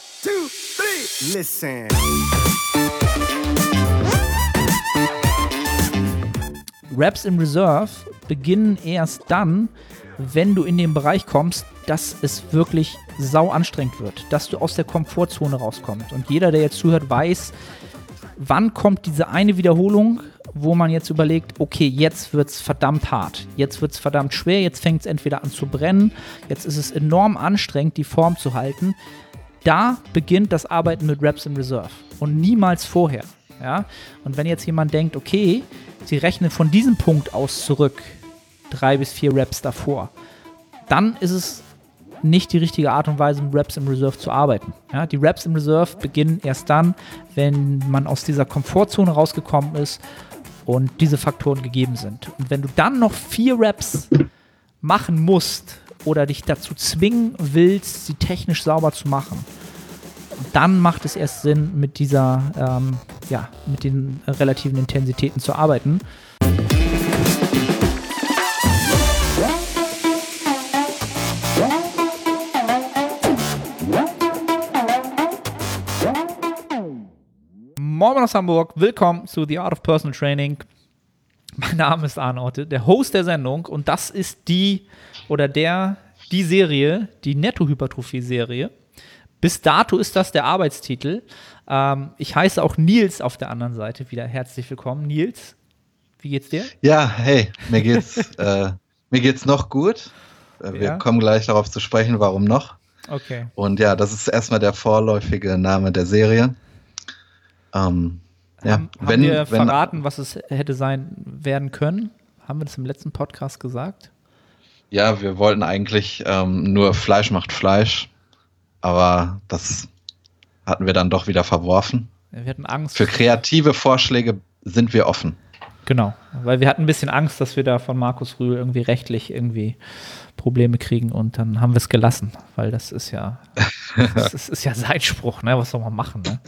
One, two, three. Listen. Raps in Reserve beginnen erst dann, wenn du in den Bereich kommst, dass es wirklich sau anstrengend wird, dass du aus der Komfortzone rauskommst. Und jeder, der jetzt zuhört, weiß, wann kommt diese eine Wiederholung, wo man jetzt überlegt, okay, jetzt wird es verdammt hart, jetzt wird es verdammt schwer, jetzt fängt es entweder an zu brennen, jetzt ist es enorm anstrengend, die Form zu halten. Da beginnt das Arbeiten mit Raps in Reserve und niemals vorher. Ja? Und wenn jetzt jemand denkt, okay, sie rechnen von diesem Punkt aus zurück, drei bis vier Raps davor, dann ist es nicht die richtige Art und Weise, mit Raps im Reserve zu arbeiten. Ja, die Raps im Reserve beginnen erst dann, wenn man aus dieser Komfortzone rausgekommen ist und diese Faktoren gegeben sind. Und wenn du dann noch vier Raps machen musst oder dich dazu zwingen willst, sie technisch sauber zu machen, dann macht es erst Sinn, mit dieser, ähm, ja, mit den relativen Intensitäten zu arbeiten. Moin aus Hamburg, willkommen zu The Art of Personal Training. Mein Name ist Arne Otte, der Host der Sendung und das ist die oder der, die Serie, die Netto-Hypertrophie-Serie. Bis dato ist das der Arbeitstitel. Ähm, ich heiße auch Nils auf der anderen Seite wieder herzlich willkommen. Nils, wie geht's dir? Ja, hey, mir geht's, äh, mir geht's noch gut. Äh, wir ja. kommen gleich darauf zu sprechen, warum noch. Okay. Und ja, das ist erstmal der vorläufige Name der Serie. Ähm, ja, haben, wenn, wir wenn, verraten, was es hätte sein werden können? Haben wir das im letzten Podcast gesagt? Ja, wir wollten eigentlich ähm, nur Fleisch macht Fleisch, aber das hatten wir dann doch wieder verworfen. Wir hatten Angst. Für kreative Vorschläge sind wir offen. Genau, weil wir hatten ein bisschen Angst, dass wir da von Markus Rühl irgendwie rechtlich irgendwie Probleme kriegen und dann haben wir es gelassen, weil das ist ja, das ist, ist, ja Seitspruch, ne? Was soll man machen, ne?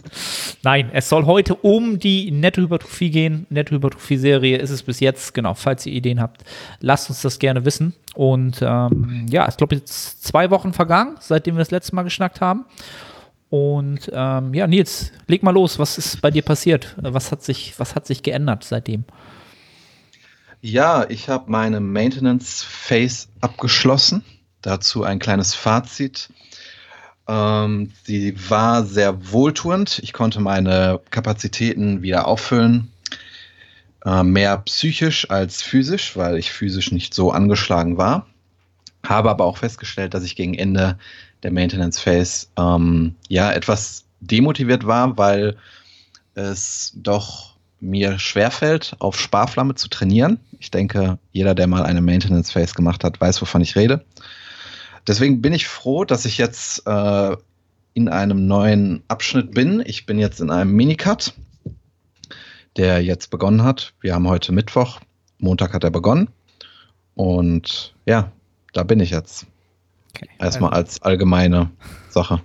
Nein, es soll heute um die Nettohypertrophie gehen. Nettohypertrophie-Serie ist es bis jetzt, genau, falls ihr Ideen habt, lasst uns das gerne wissen. Und ähm, ja, ich glaube, jetzt zwei Wochen vergangen, seitdem wir das letzte Mal geschnackt haben. Und ähm, ja, Nils, leg mal los, was ist bei dir passiert? Was hat sich, was hat sich geändert seitdem? Ja, ich habe meine Maintenance Phase abgeschlossen. Dazu ein kleines Fazit. Ähm, war sehr wohltuend. Ich konnte meine Kapazitäten wieder auffüllen. Äh, mehr psychisch als physisch, weil ich physisch nicht so angeschlagen war. Habe aber auch festgestellt, dass ich gegen Ende der Maintenance Phase ähm, ja etwas demotiviert war, weil es doch mir schwerfällt, auf Sparflamme zu trainieren. Ich denke, jeder, der mal eine Maintenance Phase gemacht hat, weiß, wovon ich rede. Deswegen bin ich froh, dass ich jetzt äh, in einem neuen Abschnitt bin. Ich bin jetzt in einem Minicut, der jetzt begonnen hat. Wir haben heute Mittwoch. Montag hat er begonnen. Und ja, da bin ich jetzt. Okay. Erstmal also, als allgemeine Sache.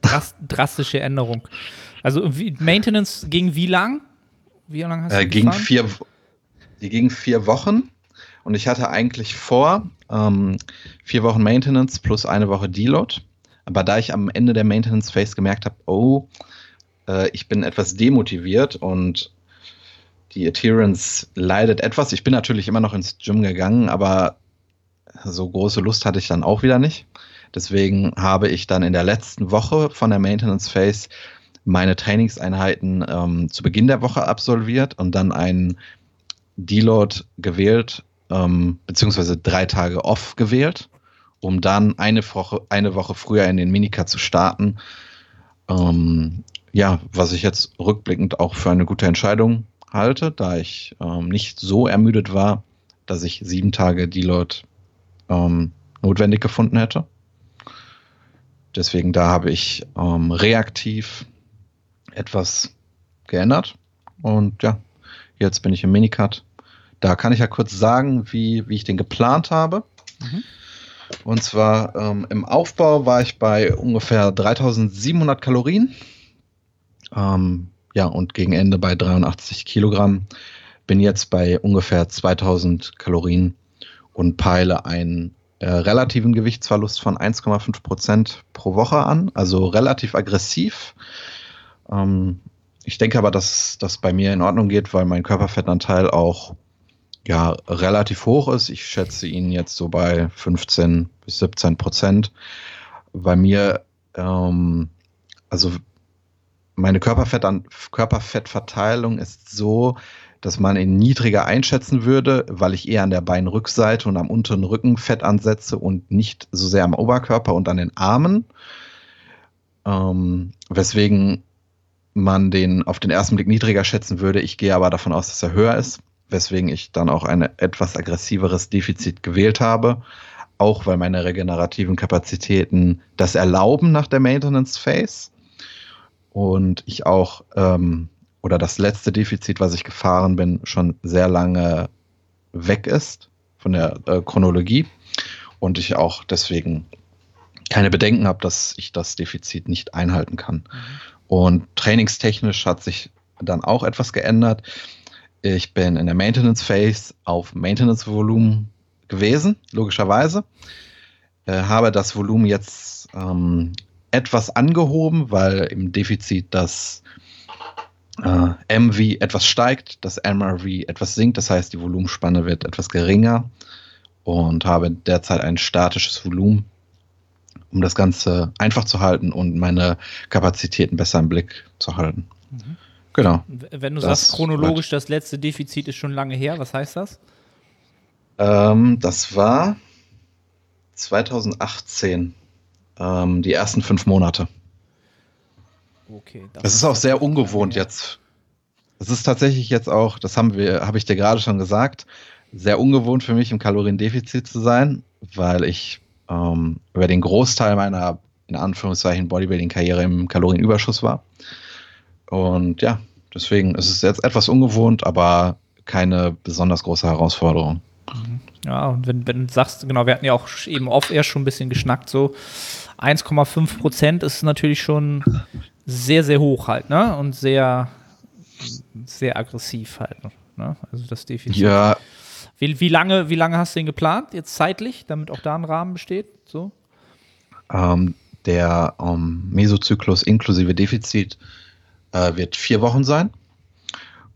Drast, drastische Änderung. Also wie, Maintenance ging wie lang? Wie lange hast äh, du ging vier, Die ging vier Wochen und ich hatte eigentlich vor, ähm, vier Wochen Maintenance plus eine Woche Deload. Aber da ich am Ende der Maintenance Phase gemerkt habe, oh, äh, ich bin etwas demotiviert und die Adherence leidet etwas. Ich bin natürlich immer noch ins Gym gegangen, aber so große Lust hatte ich dann auch wieder nicht. Deswegen habe ich dann in der letzten Woche von der Maintenance Phase meine Trainingseinheiten ähm, zu Beginn der Woche absolviert und dann einen Deload gewählt, ähm, beziehungsweise drei Tage off gewählt, um dann eine Woche, eine Woche früher in den Minicut zu starten. Ähm, ja, was ich jetzt rückblickend auch für eine gute Entscheidung halte, da ich ähm, nicht so ermüdet war, dass ich sieben Tage Deload ähm, notwendig gefunden hätte. Deswegen da habe ich ähm, reaktiv etwas geändert. Und ja, jetzt bin ich im Minicut. Da kann ich ja kurz sagen, wie, wie ich den geplant habe. Mhm. Und zwar ähm, im Aufbau war ich bei ungefähr 3700 Kalorien. Ähm, ja, und gegen Ende bei 83 Kilogramm. Bin jetzt bei ungefähr 2000 Kalorien und peile ein äh, relativen Gewichtsverlust von 1,5 Prozent pro Woche an, also relativ aggressiv. Ähm, ich denke aber, dass das bei mir in Ordnung geht, weil mein Körperfettanteil auch ja, relativ hoch ist. Ich schätze ihn jetzt so bei 15 bis 17 Prozent. Bei mir, ähm, also meine Körperfett Körperfettverteilung ist so, dass man ihn niedriger einschätzen würde, weil ich eher an der Beinrückseite und am unteren Rücken Fett ansetze und nicht so sehr am Oberkörper und an den Armen. Ähm, weswegen man den auf den ersten Blick niedriger schätzen würde. Ich gehe aber davon aus, dass er höher ist, weswegen ich dann auch ein etwas aggressiveres Defizit gewählt habe. Auch weil meine regenerativen Kapazitäten das erlauben nach der Maintenance Phase. Und ich auch ähm, oder das letzte Defizit, was ich gefahren bin, schon sehr lange weg ist von der äh, Chronologie und ich auch deswegen keine Bedenken habe, dass ich das Defizit nicht einhalten kann. Mhm. Und trainingstechnisch hat sich dann auch etwas geändert. Ich bin in der Maintenance Phase auf Maintenance Volumen gewesen, logischerweise. Äh, habe das Volumen jetzt ähm, etwas angehoben, weil im Defizit das äh, MV etwas steigt, das MRV etwas sinkt, das heißt, die Volumenspanne wird etwas geringer und habe derzeit ein statisches Volumen, um das Ganze einfach zu halten und meine Kapazitäten besser im Blick zu halten. Mhm. Genau. Wenn du das sagst, chronologisch, das letzte Defizit ist schon lange her, was heißt das? Ähm, das war 2018, ähm, die ersten fünf Monate. Okay. Das, das ist auch sehr ungewohnt jetzt. Es ist tatsächlich jetzt auch, das haben wir, habe ich dir gerade schon gesagt, sehr ungewohnt für mich im Kaloriendefizit zu sein, weil ich ähm, über den Großteil meiner in Anführungszeichen Bodybuilding-Karriere im Kalorienüberschuss war. Und ja, deswegen ist es jetzt etwas ungewohnt, aber keine besonders große Herausforderung. Mhm. Ja, und wenn, wenn du sagst, genau, wir hatten ja auch eben oft erst schon ein bisschen geschnackt, so 1,5 Prozent ist natürlich schon sehr, sehr hoch halt, ne? Und sehr, sehr aggressiv halt. Ne? Also das Defizit. Ja. Wie, wie, lange, wie lange hast du den geplant, jetzt zeitlich, damit auch da ein Rahmen besteht? So? Ähm, der ähm, Mesozyklus inklusive Defizit äh, wird vier Wochen sein.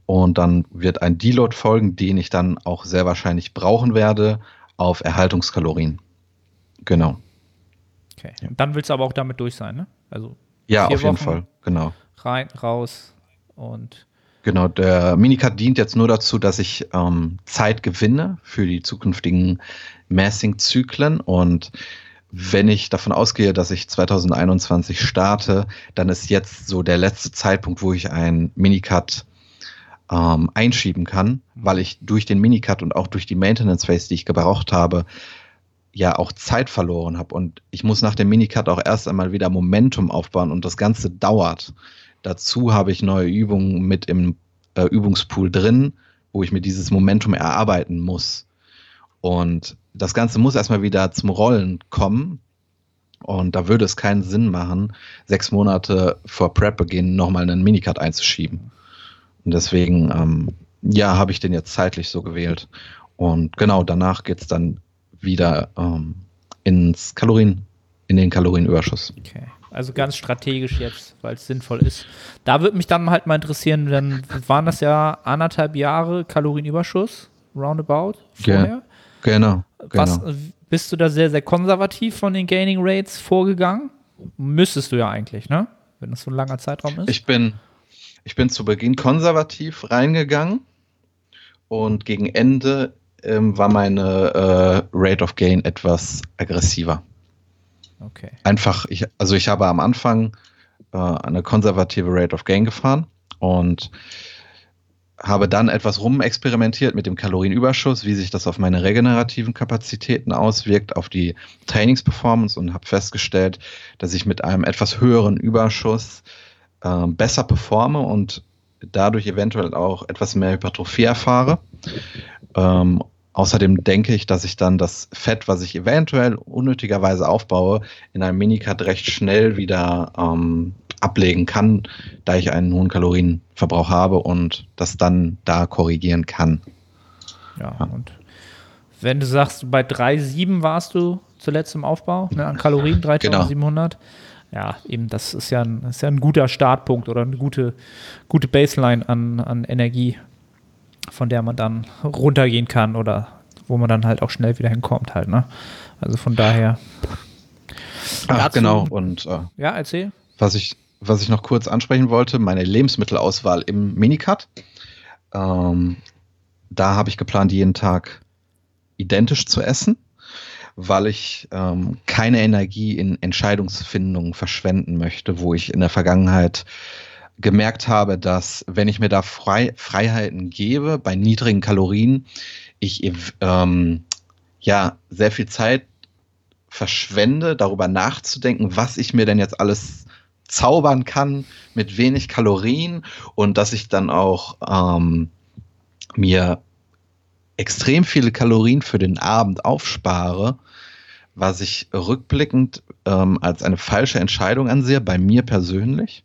Und dann wird ein Deload folgen, den ich dann auch sehr wahrscheinlich brauchen werde auf Erhaltungskalorien. Genau. Okay. Und dann willst du aber auch damit durch sein, ne? Also ja, auf jeden Fall, genau. Rein, raus und. Genau, der Minicut dient jetzt nur dazu, dass ich ähm, Zeit gewinne für die zukünftigen Massing-Zyklen und wenn ich davon ausgehe, dass ich 2021 starte, dann ist jetzt so der letzte Zeitpunkt, wo ich einen Minicut ähm, einschieben kann, weil ich durch den Minicut und auch durch die Maintenance Phase, die ich gebraucht habe, ja auch Zeit verloren habe. Und ich muss nach dem Minicut auch erst einmal wieder Momentum aufbauen und das Ganze dauert. Dazu habe ich neue Übungen mit im äh, Übungspool drin, wo ich mir dieses Momentum erarbeiten muss. Und das Ganze muss erstmal wieder zum Rollen kommen. Und da würde es keinen Sinn machen, sechs Monate vor Prep-Beginn nochmal einen Minicut einzuschieben. Und deswegen, ähm, ja, habe ich den jetzt zeitlich so gewählt. Und genau, danach geht es dann wieder ähm, ins Kalorien, in den Kalorienüberschuss. Okay. Also ganz strategisch jetzt, weil es sinnvoll ist. Da würde mich dann halt mal interessieren, dann waren das ja anderthalb Jahre Kalorienüberschuss, roundabout, vorher. Ge genau, Was, genau. Bist du da sehr, sehr konservativ von den Gaining Rates vorgegangen? Müsstest du ja eigentlich, ne? Wenn das so ein langer Zeitraum ist. Ich bin, ich bin zu Beginn konservativ reingegangen und gegen Ende ähm, war meine äh, Rate of Gain etwas aggressiver. Okay. Einfach, ich, also ich habe am Anfang äh, eine konservative Rate of Gain gefahren und habe dann etwas rumexperimentiert mit dem Kalorienüberschuss, wie sich das auf meine regenerativen Kapazitäten auswirkt, auf die Trainingsperformance und habe festgestellt, dass ich mit einem etwas höheren Überschuss äh, besser performe und dadurch eventuell auch etwas mehr Hypertrophie erfahre. Ähm, außerdem denke ich, dass ich dann das Fett, was ich eventuell unnötigerweise aufbaue, in einem Minicut recht schnell wieder ähm, ablegen kann, da ich einen hohen Kalorienverbrauch habe und das dann da korrigieren kann. Ja, ja. und wenn du sagst, bei 3,7 warst du zuletzt im Aufbau, ne, an Kalorien, 3700. Genau. Ja, eben, das ist ja ein, ist ja ein guter Startpunkt oder eine gute, gute Baseline an, an Energie, von der man dann runtergehen kann oder wo man dann halt auch schnell wieder hinkommt halt, ne? Also von daher. Ach, dazu, genau. Und äh, ja, erzähl. Was ich, was ich noch kurz ansprechen wollte, meine Lebensmittelauswahl im Minicut. Ähm, da habe ich geplant, jeden Tag identisch zu essen weil ich ähm, keine Energie in Entscheidungsfindungen verschwenden möchte, wo ich in der Vergangenheit gemerkt habe, dass wenn ich mir da Frei Freiheiten gebe, bei niedrigen Kalorien, ich ähm, ja sehr viel Zeit verschwende, darüber nachzudenken, was ich mir denn jetzt alles zaubern kann mit wenig Kalorien und dass ich dann auch ähm, mir extrem viele Kalorien für den Abend aufspare, was ich rückblickend ähm, als eine falsche Entscheidung ansehe, bei mir persönlich.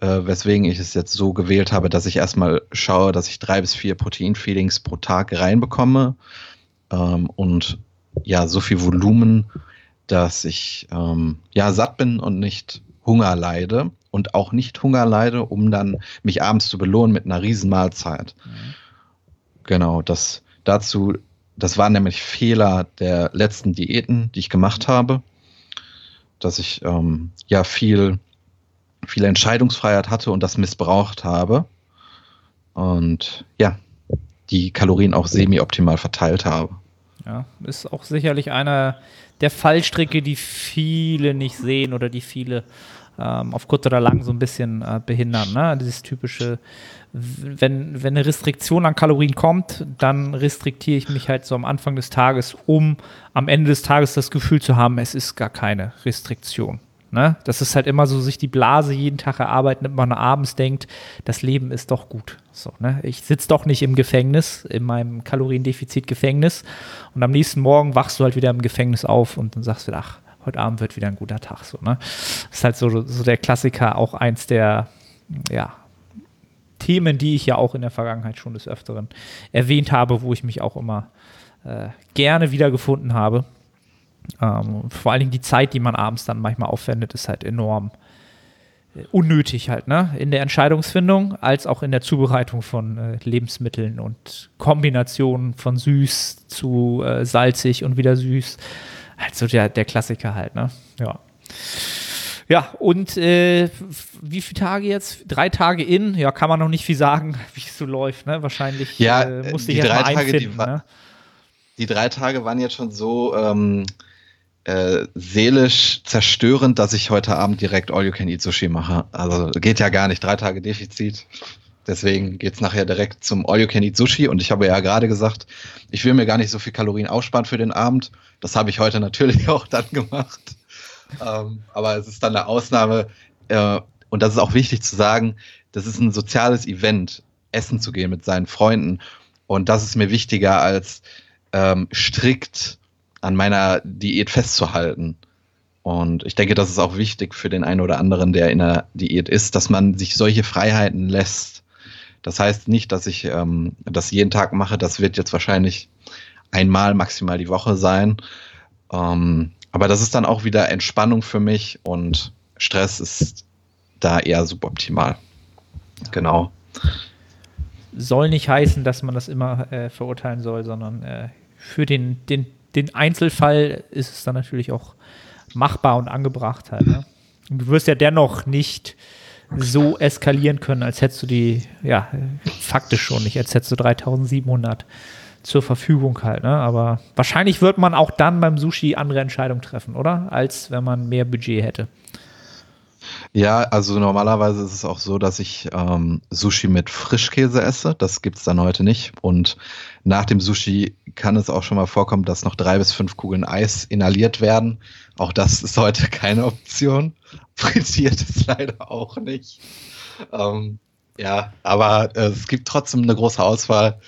Äh, weswegen ich es jetzt so gewählt habe, dass ich erstmal schaue, dass ich drei bis vier Proteinfeedings pro Tag reinbekomme ähm, und ja, so viel Volumen, dass ich ähm, ja satt bin und nicht Hunger leide und auch nicht Hunger leide, um dann mich abends zu belohnen mit einer Riesenmahlzeit. Mhm. Genau, das dazu das waren nämlich Fehler der letzten Diäten, die ich gemacht habe, dass ich ähm, ja viel, viel Entscheidungsfreiheit hatte und das missbraucht habe. Und ja, die Kalorien auch semi-optimal verteilt habe. Ja, ist auch sicherlich einer der Fallstricke, die viele nicht sehen oder die viele ähm, auf kurz oder lang so ein bisschen äh, behindern. Ne? Dieses typische wenn, wenn eine Restriktion an Kalorien kommt, dann restriktiere ich mich halt so am Anfang des Tages, um am Ende des Tages das Gefühl zu haben, es ist gar keine Restriktion. Ne? Das ist halt immer so, sich die Blase jeden Tag erarbeiten, damit man abends denkt, das Leben ist doch gut. So, ne? Ich sitze doch nicht im Gefängnis, in meinem Kaloriendefizit-Gefängnis und am nächsten Morgen wachst du halt wieder im Gefängnis auf und dann sagst du, ach, heute Abend wird wieder ein guter Tag. So, ne? Das ist halt so, so der Klassiker, auch eins der, ja, Themen, die ich ja auch in der Vergangenheit schon des Öfteren erwähnt habe, wo ich mich auch immer äh, gerne wiedergefunden habe. Ähm, vor allen Dingen die Zeit, die man abends dann manchmal aufwendet, ist halt enorm äh, unnötig halt, ne? In der Entscheidungsfindung als auch in der Zubereitung von äh, Lebensmitteln und Kombinationen von süß zu äh, salzig und wieder süß. Halt so der, der Klassiker halt, ne? Ja. Ja, und äh, wie viele Tage jetzt? Drei Tage in? Ja, kann man noch nicht viel sagen, wie es so läuft. Ne? Wahrscheinlich ja, äh, musste ich drei Tage, einfinden, die, ne? die drei Tage waren jetzt schon so ähm, äh, seelisch zerstörend, dass ich heute Abend direkt All You Can Eat Sushi mache. Also geht ja gar nicht. Drei Tage Defizit. Deswegen geht es nachher direkt zum All You Can Eat Sushi. Und ich habe ja gerade gesagt, ich will mir gar nicht so viel Kalorien aussparen für den Abend. Das habe ich heute natürlich auch dann gemacht ähm, aber es ist dann eine Ausnahme. Äh, und das ist auch wichtig zu sagen, das ist ein soziales Event, essen zu gehen mit seinen Freunden. Und das ist mir wichtiger als ähm, strikt an meiner Diät festzuhalten. Und ich denke, das ist auch wichtig für den einen oder anderen, der in der Diät ist, dass man sich solche Freiheiten lässt. Das heißt nicht, dass ich ähm, das jeden Tag mache. Das wird jetzt wahrscheinlich einmal maximal die Woche sein. Ähm, aber das ist dann auch wieder Entspannung für mich und Stress ist da eher suboptimal. Genau. Soll nicht heißen, dass man das immer äh, verurteilen soll, sondern äh, für den, den, den Einzelfall ist es dann natürlich auch machbar und angebracht halt. Ne? Du wirst ja dennoch nicht so eskalieren können, als hättest du die, ja, faktisch schon nicht, als hättest du 3700 zur Verfügung halt. Ne? Aber wahrscheinlich wird man auch dann beim Sushi andere Entscheidungen treffen, oder? Als wenn man mehr Budget hätte. Ja, also normalerweise ist es auch so, dass ich ähm, Sushi mit Frischkäse esse. Das gibt es dann heute nicht. Und nach dem Sushi kann es auch schon mal vorkommen, dass noch drei bis fünf Kugeln Eis inhaliert werden. Auch das ist heute keine Option. Frittiert ist leider auch nicht. Ähm, ja, aber äh, es gibt trotzdem eine große Auswahl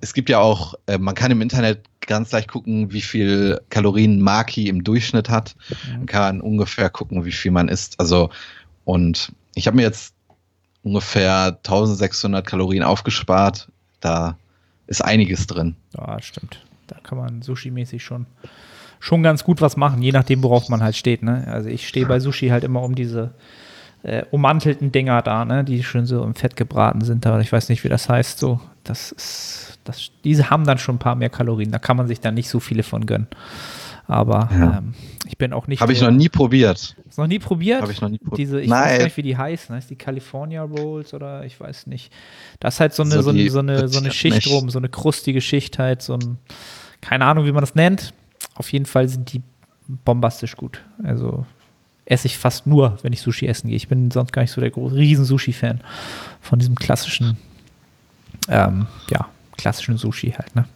es gibt ja auch, äh, man kann im Internet ganz leicht gucken, wie viel Kalorien Maki im Durchschnitt hat. Man kann ungefähr gucken, wie viel man isst. Also, und ich habe mir jetzt ungefähr 1600 Kalorien aufgespart. Da ist einiges drin. Ja, stimmt. Da kann man Sushi-mäßig schon, schon ganz gut was machen, je nachdem, worauf man halt steht. Ne? Also ich stehe bei Sushi halt immer um diese äh, ummantelten Dinger da, ne? die schön so im Fett gebraten sind. Aber ich weiß nicht, wie das heißt. So, das ist, das, diese haben dann schon ein paar mehr Kalorien. Da kann man sich dann nicht so viele von gönnen. Aber ja. ähm, ich bin auch nicht. Habe ich noch nie probiert. Hast noch nie probiert? Habe ich noch nie probiert. Diese, ich Nein. weiß nicht, wie die heißen. Heißt die California Rolls oder ich weiß nicht. Das ist halt so eine, so, so, eine, so eine, so eine Schicht nicht. rum, so eine krustige Schicht halt, so ein, keine Ahnung, wie man das nennt. Auf jeden Fall sind die bombastisch gut. Also esse ich fast nur, wenn ich Sushi essen gehe. Ich bin sonst gar nicht so der große riesen Sushi-Fan von diesem klassischen, ähm, ja, klassischen Sushi halt, ne?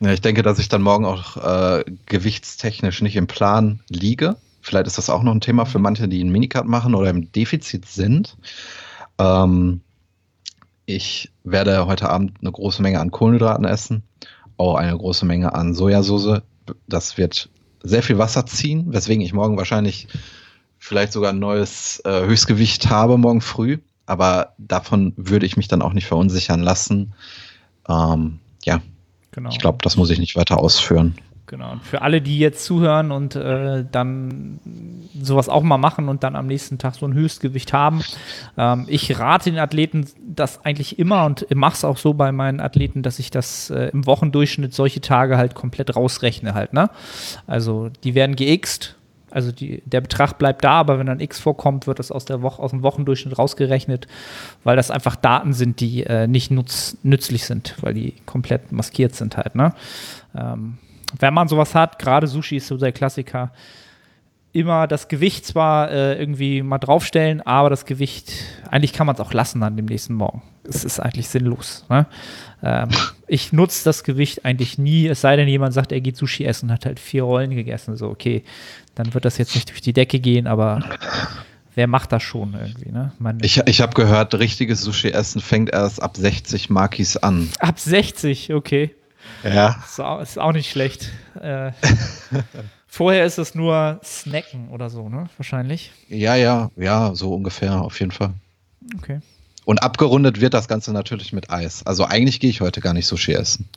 Ja, ich denke, dass ich dann morgen auch äh, gewichtstechnisch nicht im Plan liege. Vielleicht ist das auch noch ein Thema für manche, die einen Minicard machen oder im Defizit sind. Ähm, ich werde heute Abend eine große Menge an Kohlenhydraten essen, auch eine große Menge an Sojasauce. Das wird sehr viel Wasser ziehen, weswegen ich morgen wahrscheinlich vielleicht sogar ein neues äh, Höchstgewicht habe morgen früh. Aber davon würde ich mich dann auch nicht verunsichern lassen. Ähm, ja, Genau. Ich glaube, das muss ich nicht weiter ausführen. Genau. Und für alle, die jetzt zuhören und äh, dann sowas auch mal machen und dann am nächsten Tag so ein Höchstgewicht haben, ähm, ich rate den Athleten das eigentlich immer und mache es auch so bei meinen Athleten, dass ich das äh, im Wochendurchschnitt solche Tage halt komplett rausrechne halt. Ne? Also die werden geixt also die, der Betrag bleibt da, aber wenn dann X vorkommt, wird das aus, der Woche, aus dem Wochendurchschnitt rausgerechnet, weil das einfach Daten sind, die äh, nicht nutz, nützlich sind, weil die komplett maskiert sind halt. Ne? Ähm, wenn man sowas hat, gerade Sushi ist so der Klassiker, immer das Gewicht zwar äh, irgendwie mal draufstellen, aber das Gewicht, eigentlich kann man es auch lassen an dem nächsten Morgen. Es ist eigentlich sinnlos. Ne? Ähm, ich nutze das Gewicht eigentlich nie, es sei denn, jemand sagt, er geht Sushi essen, hat halt vier Rollen gegessen. So, okay, dann wird das jetzt nicht durch die Decke gehen, aber wer macht das schon irgendwie? Ne? Man, ich ich habe gehört, richtiges Sushi-Essen fängt erst ab 60 Makis an. Ab 60, okay. Ja. Ist auch, ist auch nicht schlecht. Äh, vorher ist es nur Snacken oder so, ne? Wahrscheinlich. Ja, ja, ja, so ungefähr, auf jeden Fall. Okay. Und abgerundet wird das Ganze natürlich mit Eis. Also eigentlich gehe ich heute gar nicht Sushi essen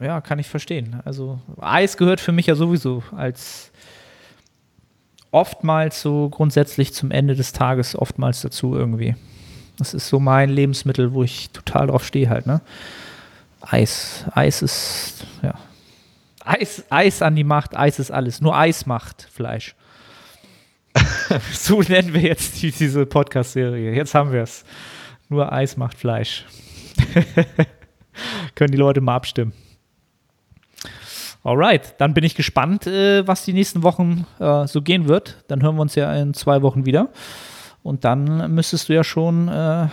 ja, kann ich verstehen. Also Eis gehört für mich ja sowieso als oftmals so grundsätzlich zum Ende des Tages oftmals dazu irgendwie. Das ist so mein Lebensmittel, wo ich total drauf stehe halt, ne? Eis. Eis ist, ja. Eis, Eis an die Macht, Eis ist alles. Nur Eis macht Fleisch. so nennen wir jetzt die, diese Podcast-Serie. Jetzt haben wir es. Nur Eis macht Fleisch. Können die Leute mal abstimmen. Alright, dann bin ich gespannt, äh, was die nächsten Wochen äh, so gehen wird. Dann hören wir uns ja in zwei Wochen wieder. Und dann müsstest du ja schon äh,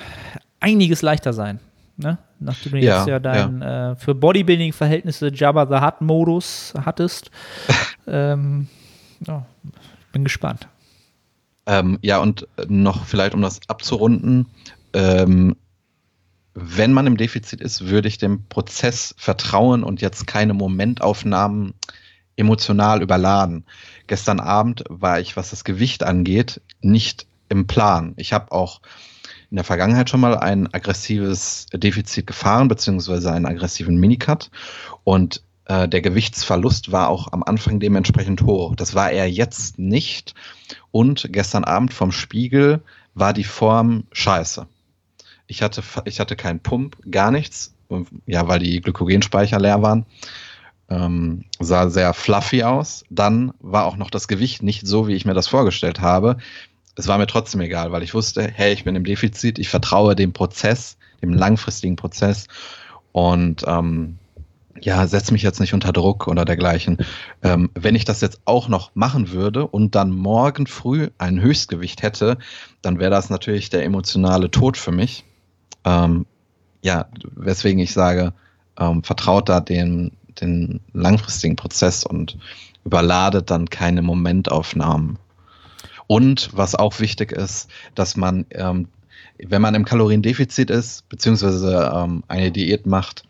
einiges leichter sein. Ne? Nachdem du ja, jetzt ja deinen ja. Äh, für Bodybuilding-Verhältnisse Jabba the Hutt-Modus hattest. ähm, ja, bin gespannt. Ähm, ja, und noch vielleicht, um das abzurunden, ähm, wenn man im Defizit ist, würde ich dem Prozess vertrauen und jetzt keine Momentaufnahmen emotional überladen. Gestern Abend war ich, was das Gewicht angeht, nicht im Plan. Ich habe auch in der Vergangenheit schon mal ein aggressives Defizit gefahren, beziehungsweise einen aggressiven Minicut. Und äh, der Gewichtsverlust war auch am Anfang dementsprechend hoch. Das war er jetzt nicht. Und gestern Abend vom Spiegel war die Form scheiße. Ich hatte, ich hatte keinen Pump, gar nichts. Ja, weil die Glykogenspeicher leer waren. Ähm, sah sehr fluffy aus. Dann war auch noch das Gewicht nicht so, wie ich mir das vorgestellt habe. Es war mir trotzdem egal, weil ich wusste, hey, ich bin im Defizit, ich vertraue dem Prozess, dem langfristigen Prozess und ähm, ja, setze mich jetzt nicht unter Druck oder dergleichen. Ähm, wenn ich das jetzt auch noch machen würde und dann morgen früh ein Höchstgewicht hätte, dann wäre das natürlich der emotionale Tod für mich. Ähm, ja, weswegen ich sage, ähm, vertraut da den, den langfristigen Prozess und überladet dann keine Momentaufnahmen. Und was auch wichtig ist, dass man, ähm, wenn man im Kaloriendefizit ist, beziehungsweise ähm, eine Diät macht,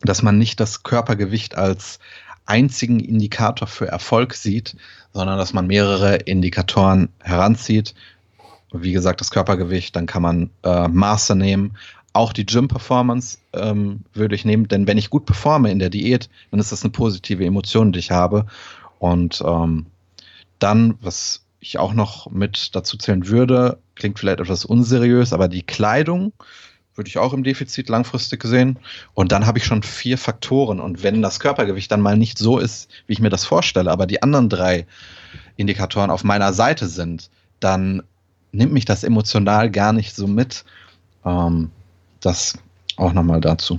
dass man nicht das Körpergewicht als einzigen Indikator für Erfolg sieht, sondern dass man mehrere Indikatoren heranzieht, wie gesagt, das Körpergewicht, dann kann man äh, Maße nehmen, auch die Gym-Performance ähm, würde ich nehmen, denn wenn ich gut performe in der Diät, dann ist das eine positive Emotion, die ich habe. Und ähm, dann, was ich auch noch mit dazu zählen würde, klingt vielleicht etwas unseriös, aber die Kleidung würde ich auch im Defizit langfristig sehen. Und dann habe ich schon vier Faktoren. Und wenn das Körpergewicht dann mal nicht so ist, wie ich mir das vorstelle, aber die anderen drei Indikatoren auf meiner Seite sind, dann nimmt mich das emotional gar nicht so mit. Ähm, das auch nochmal dazu.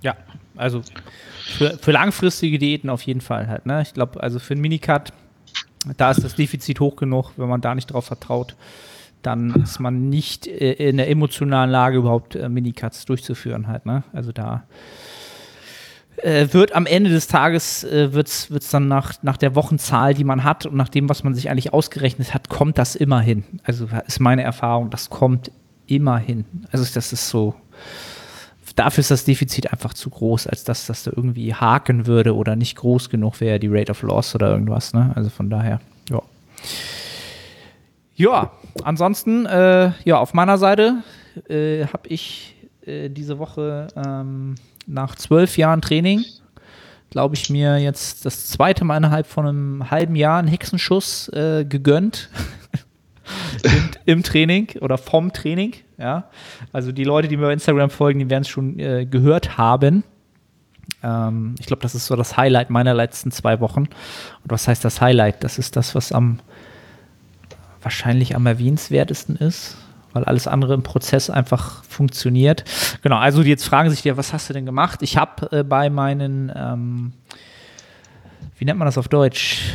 Ja, also für, für, langfristige Diäten auf jeden Fall halt. Ne? Ich glaube, also für einen Minicut, da ist das Defizit hoch genug, wenn man da nicht drauf vertraut dann ist man nicht äh, in der emotionalen Lage, überhaupt äh, Minicuts durchzuführen halt. Ne? Also da äh, wird am Ende des Tages, äh, wird es dann nach, nach der Wochenzahl, die man hat und nach dem, was man sich eigentlich ausgerechnet hat, kommt das immer hin. Also ist meine Erfahrung, das kommt immer hin. Also das ist so, dafür ist das Defizit einfach zu groß, als dass das da irgendwie haken würde oder nicht groß genug wäre, die Rate of Loss oder irgendwas. Ne? Also von daher, ja. Ja, ansonsten, äh, ja, auf meiner Seite äh, habe ich äh, diese Woche ähm, nach zwölf Jahren Training, glaube ich, mir jetzt das zweite Mal innerhalb von einem halben Jahr einen Hexenschuss äh, gegönnt. Im, Training oder vom Training, ja. Also die Leute, die mir bei Instagram folgen, die werden es schon äh, gehört haben. Ähm, ich glaube, das ist so das Highlight meiner letzten zwei Wochen. Und was heißt das Highlight? Das ist das, was am wahrscheinlich am erwähnenswertesten ist, weil alles andere im Prozess einfach funktioniert. Genau, also jetzt fragen sich dir, was hast du denn gemacht? Ich habe äh, bei meinen, ähm, wie nennt man das auf Deutsch?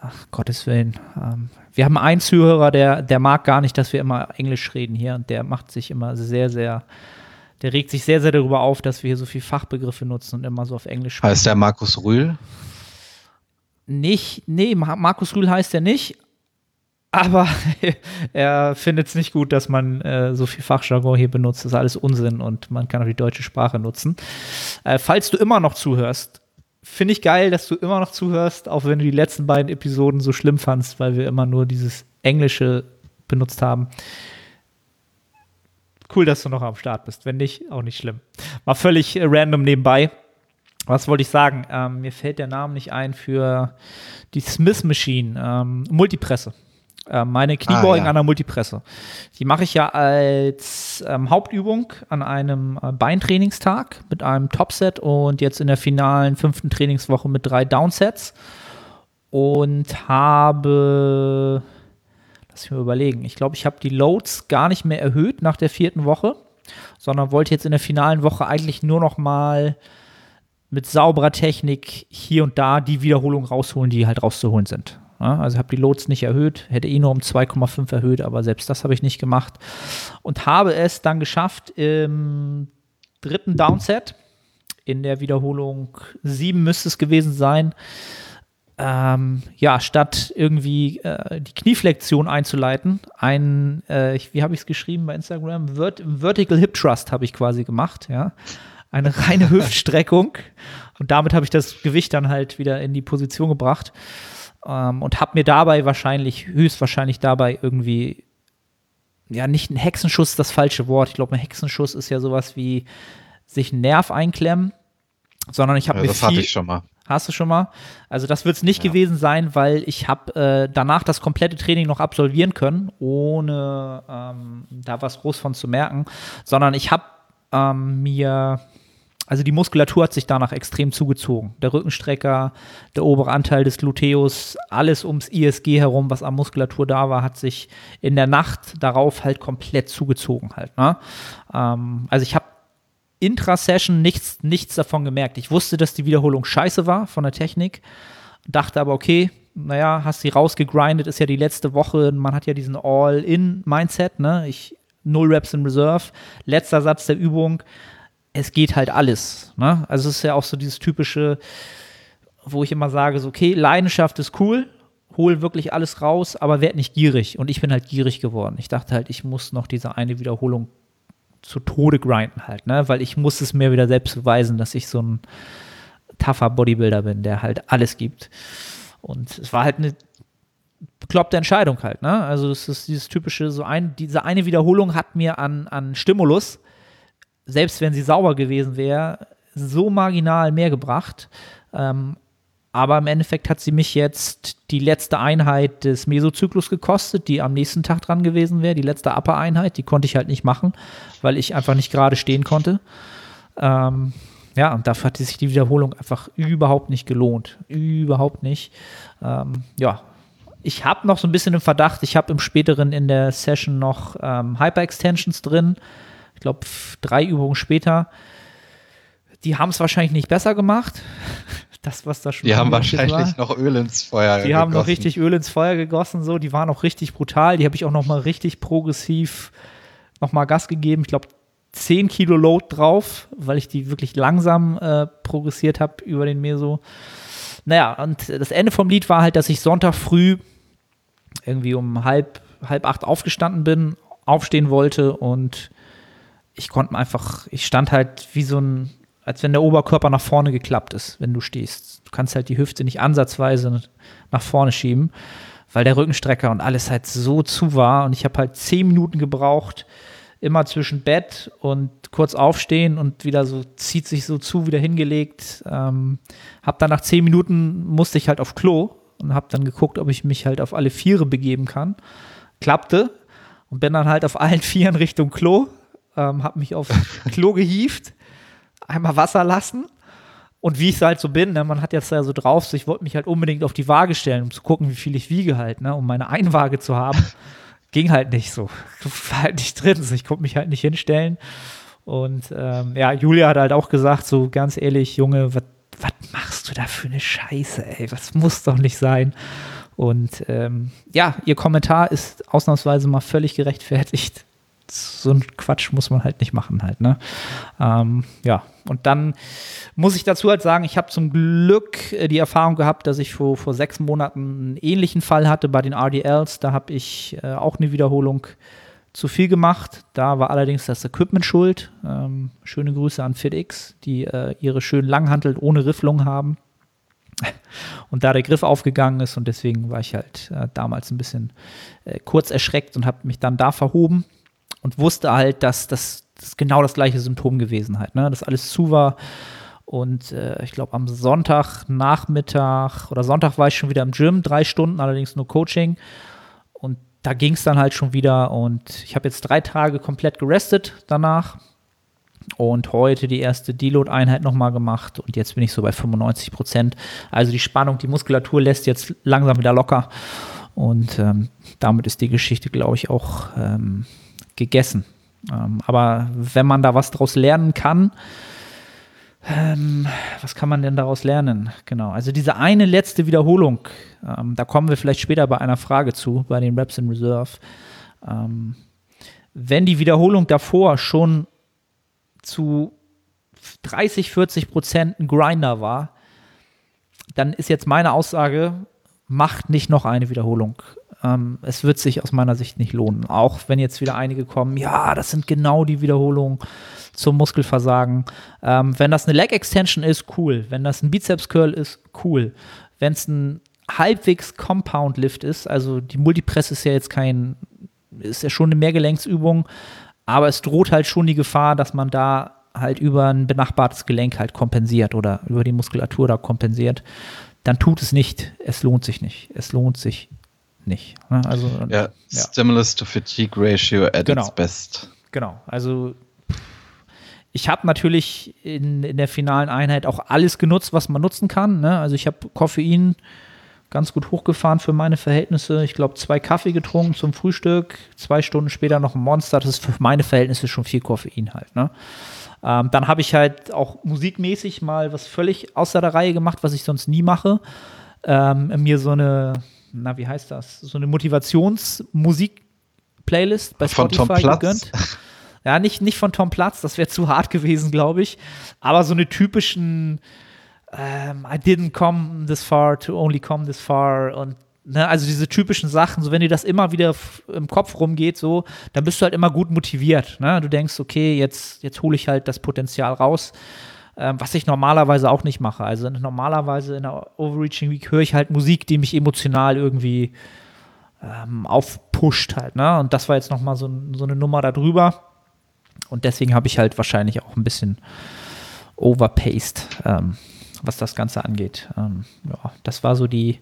Ach, Gottes Willen. Ähm, wir haben einen Zuhörer, der, der mag gar nicht, dass wir immer Englisch reden hier und der macht sich immer sehr, sehr, der regt sich sehr, sehr darüber auf, dass wir hier so viel Fachbegriffe nutzen und immer so auf Englisch sprechen. Heißt der Markus Rühl? Nicht, nee, Markus Rühl heißt er nicht, aber er findet es nicht gut, dass man äh, so viel Fachjargon hier benutzt. Das ist alles Unsinn und man kann auch die deutsche Sprache nutzen. Äh, falls du immer noch zuhörst, finde ich geil, dass du immer noch zuhörst, auch wenn du die letzten beiden Episoden so schlimm fandst, weil wir immer nur dieses Englische benutzt haben. Cool, dass du noch am Start bist. Wenn nicht, auch nicht schlimm. War völlig äh, random nebenbei. Was wollte ich sagen? Ähm, mir fällt der Name nicht ein für die Smith Machine. Ähm, Multipresse. Äh, meine Kniebeugen ah, ja. an der Multipresse. Die mache ich ja als ähm, Hauptübung an einem äh, Beintrainingstag mit einem Topset und jetzt in der finalen fünften Trainingswoche mit drei Downsets und habe, lass mich mal überlegen, ich glaube, ich habe die Loads gar nicht mehr erhöht nach der vierten Woche, sondern wollte jetzt in der finalen Woche eigentlich nur noch mal mit sauberer Technik hier und da die Wiederholungen rausholen, die halt rauszuholen sind. Ja, also habe die Loads nicht erhöht, hätte eh nur um 2,5 erhöht, aber selbst das habe ich nicht gemacht. Und habe es dann geschafft im dritten Downset, in der Wiederholung 7 müsste es gewesen sein, ähm, ja, statt irgendwie äh, die Knieflexion einzuleiten, ein, äh, wie habe ich es geschrieben bei Instagram? Vert Vertical Hip Trust habe ich quasi gemacht, ja. Eine reine Hüftstreckung. Und damit habe ich das Gewicht dann halt wieder in die Position gebracht ähm, und habe mir dabei wahrscheinlich, höchstwahrscheinlich dabei irgendwie, ja, nicht ein Hexenschuss das falsche Wort. Ich glaube, ein Hexenschuss ist ja sowas wie sich einen Nerv einklemmen, sondern ich habe ja, mir das viel, hatte ich schon mal. Hast du schon mal? Also das wird es nicht ja. gewesen sein, weil ich habe äh, danach das komplette Training noch absolvieren können, ohne ähm, da was groß von zu merken, sondern ich habe ähm, mir also die Muskulatur hat sich danach extrem zugezogen. Der Rückenstrecker, der obere Anteil des Gluteus, alles ums ISG herum, was an Muskulatur da war, hat sich in der Nacht darauf halt komplett zugezogen halt. Ne? Ähm, also ich habe intra-Session nichts, nichts davon gemerkt. Ich wusste, dass die Wiederholung scheiße war von der Technik, dachte aber, okay, naja, hast sie rausgegrindet, ist ja die letzte Woche, man hat ja diesen All-In-Mindset, ne? Ich, null Reps in Reserve, letzter Satz der Übung, es geht halt alles. Ne? Also es ist ja auch so dieses typische, wo ich immer sage, so, okay, Leidenschaft ist cool, hol wirklich alles raus, aber werd nicht gierig. Und ich bin halt gierig geworden. Ich dachte halt, ich muss noch diese eine Wiederholung zu Tode grinden halt, ne? Weil ich muss es mir wieder selbst beweisen, dass ich so ein tougher Bodybuilder bin, der halt alles gibt. Und es war halt eine bekloppte Entscheidung halt, ne? Also es ist dieses typische, so ein, diese eine Wiederholung hat mir an, an Stimulus selbst wenn sie sauber gewesen wäre, so marginal mehr gebracht. Ähm, aber im Endeffekt hat sie mich jetzt die letzte Einheit des Mesozyklus gekostet, die am nächsten Tag dran gewesen wäre, die letzte Upper-Einheit. Die konnte ich halt nicht machen, weil ich einfach nicht gerade stehen konnte. Ähm, ja, und dafür hat sich die Wiederholung einfach überhaupt nicht gelohnt. Überhaupt nicht. Ähm, ja, ich habe noch so ein bisschen im Verdacht, ich habe im späteren in der Session noch ähm, Hyper-Extensions drin. Ich glaube, drei Übungen später. Die haben es wahrscheinlich nicht besser gemacht. Das, was da schon Die haben wahrscheinlich war. noch Öl ins Feuer die gegossen. Die haben noch richtig Öl ins Feuer gegossen, so. Die waren auch richtig brutal. Die habe ich auch noch mal richtig progressiv noch mal Gas gegeben. Ich glaube, 10 Kilo Load drauf, weil ich die wirklich langsam äh, progressiert habe über den Meso. Naja, und das Ende vom Lied war halt, dass ich Sonntag früh irgendwie um halb, halb acht aufgestanden bin, aufstehen wollte und ich konnte einfach, ich stand halt wie so ein, als wenn der Oberkörper nach vorne geklappt ist, wenn du stehst. Du kannst halt die Hüfte nicht ansatzweise nach vorne schieben, weil der Rückenstrecker und alles halt so zu war und ich habe halt zehn Minuten gebraucht, immer zwischen Bett und kurz aufstehen und wieder so zieht sich so zu, wieder hingelegt. Ähm, hab dann nach zehn Minuten musste ich halt auf Klo und habe dann geguckt, ob ich mich halt auf alle Viere begeben kann. Klappte und bin dann halt auf allen Vieren Richtung Klo, ähm, habe mich aufs Klo gehievt, einmal Wasser lassen und wie ich halt so bin, ne, man hat jetzt da so drauf, so ich wollte mich halt unbedingt auf die Waage stellen, um zu gucken, wie viel ich wiege halt, ne, um meine Einwaage zu haben. Ging halt nicht so. War halt nicht drin, so ich konnte mich halt nicht hinstellen. Und ähm, ja, Julia hat halt auch gesagt, so ganz ehrlich, Junge, was was machst du da für eine Scheiße, ey? Was muss doch nicht sein? Und ähm, ja, ihr Kommentar ist ausnahmsweise mal völlig gerechtfertigt. So ein Quatsch muss man halt nicht machen, halt, ne? Ähm, ja, und dann muss ich dazu halt sagen, ich habe zum Glück äh, die Erfahrung gehabt, dass ich vor, vor sechs Monaten einen ähnlichen Fall hatte bei den RDLs. Da habe ich äh, auch eine Wiederholung zu viel gemacht. Da war allerdings das Equipment schuld. Ähm, schöne Grüße an FitX, die äh, ihre schönen Langhantel ohne Rifflung haben. Und da der Griff aufgegangen ist und deswegen war ich halt äh, damals ein bisschen äh, kurz erschreckt und habe mich dann da verhoben und wusste halt, dass das, genau das gleiche Symptom gewesen hat, ne? dass alles zu war. Und äh, ich glaube, am Sonntagnachmittag oder Sonntag war ich schon wieder im Gym, drei Stunden, allerdings nur Coaching. Und da ging es dann halt schon wieder und ich habe jetzt drei Tage komplett gerestet danach und heute die erste Deload-Einheit nochmal gemacht und jetzt bin ich so bei 95 Prozent. Also die Spannung, die Muskulatur lässt jetzt langsam wieder locker und ähm, damit ist die Geschichte, glaube ich, auch ähm, gegessen. Ähm, aber wenn man da was draus lernen kann, ähm, was kann man denn daraus lernen? Genau, also diese eine letzte Wiederholung, ähm, da kommen wir vielleicht später bei einer Frage zu, bei den Reps in Reserve. Ähm, wenn die Wiederholung davor schon zu 30, 40 Prozent ein Grinder war, dann ist jetzt meine Aussage, macht nicht noch eine Wiederholung. Ähm, es wird sich aus meiner Sicht nicht lohnen. Auch wenn jetzt wieder einige kommen, ja, das sind genau die Wiederholungen zum Muskelversagen. Ähm, wenn das eine Leg Extension ist, cool. Wenn das ein Bizeps Curl ist, cool. Wenn es ein halbwegs Compound Lift ist, also die Multipress ist ja jetzt kein, ist ja schon eine Mehrgelenksübung, aber es droht halt schon die Gefahr, dass man da halt über ein benachbartes Gelenk halt kompensiert oder über die Muskulatur da kompensiert, dann tut es nicht. Es lohnt sich nicht. Es lohnt sich nicht. Ne? Also, ja, ja, Stimulus to Fatigue Ratio at genau. its best. Genau. Also ich habe natürlich in, in der finalen Einheit auch alles genutzt, was man nutzen kann. Ne? Also ich habe Koffein ganz gut hochgefahren für meine Verhältnisse. Ich glaube, zwei Kaffee getrunken zum Frühstück, zwei Stunden später noch ein Monster. Das ist für meine Verhältnisse schon viel Koffein halt. Ne? Ähm, dann habe ich halt auch musikmäßig mal was völlig außer der Reihe gemacht, was ich sonst nie mache. Ähm, mir so eine, na, wie heißt das? So eine Motivationsmusik-Playlist bei Spotify gegönnt. Ja, nicht, nicht von Tom Platz, das wäre zu hart gewesen, glaube ich. Aber so eine typischen ähm, I didn't come this far to only come this far und ne, also diese typischen Sachen, so wenn dir das immer wieder im Kopf rumgeht, so, dann bist du halt immer gut motiviert. Ne? Du denkst, okay, jetzt, jetzt hole ich halt das Potenzial raus, ähm, was ich normalerweise auch nicht mache. Also normalerweise in der Overreaching Week höre ich halt Musik, die mich emotional irgendwie ähm, aufpusht halt. Ne? Und das war jetzt nochmal so, so eine Nummer darüber. Und deswegen habe ich halt wahrscheinlich auch ein bisschen overpaced, ähm, was das Ganze angeht. Ähm, ja, das war so die,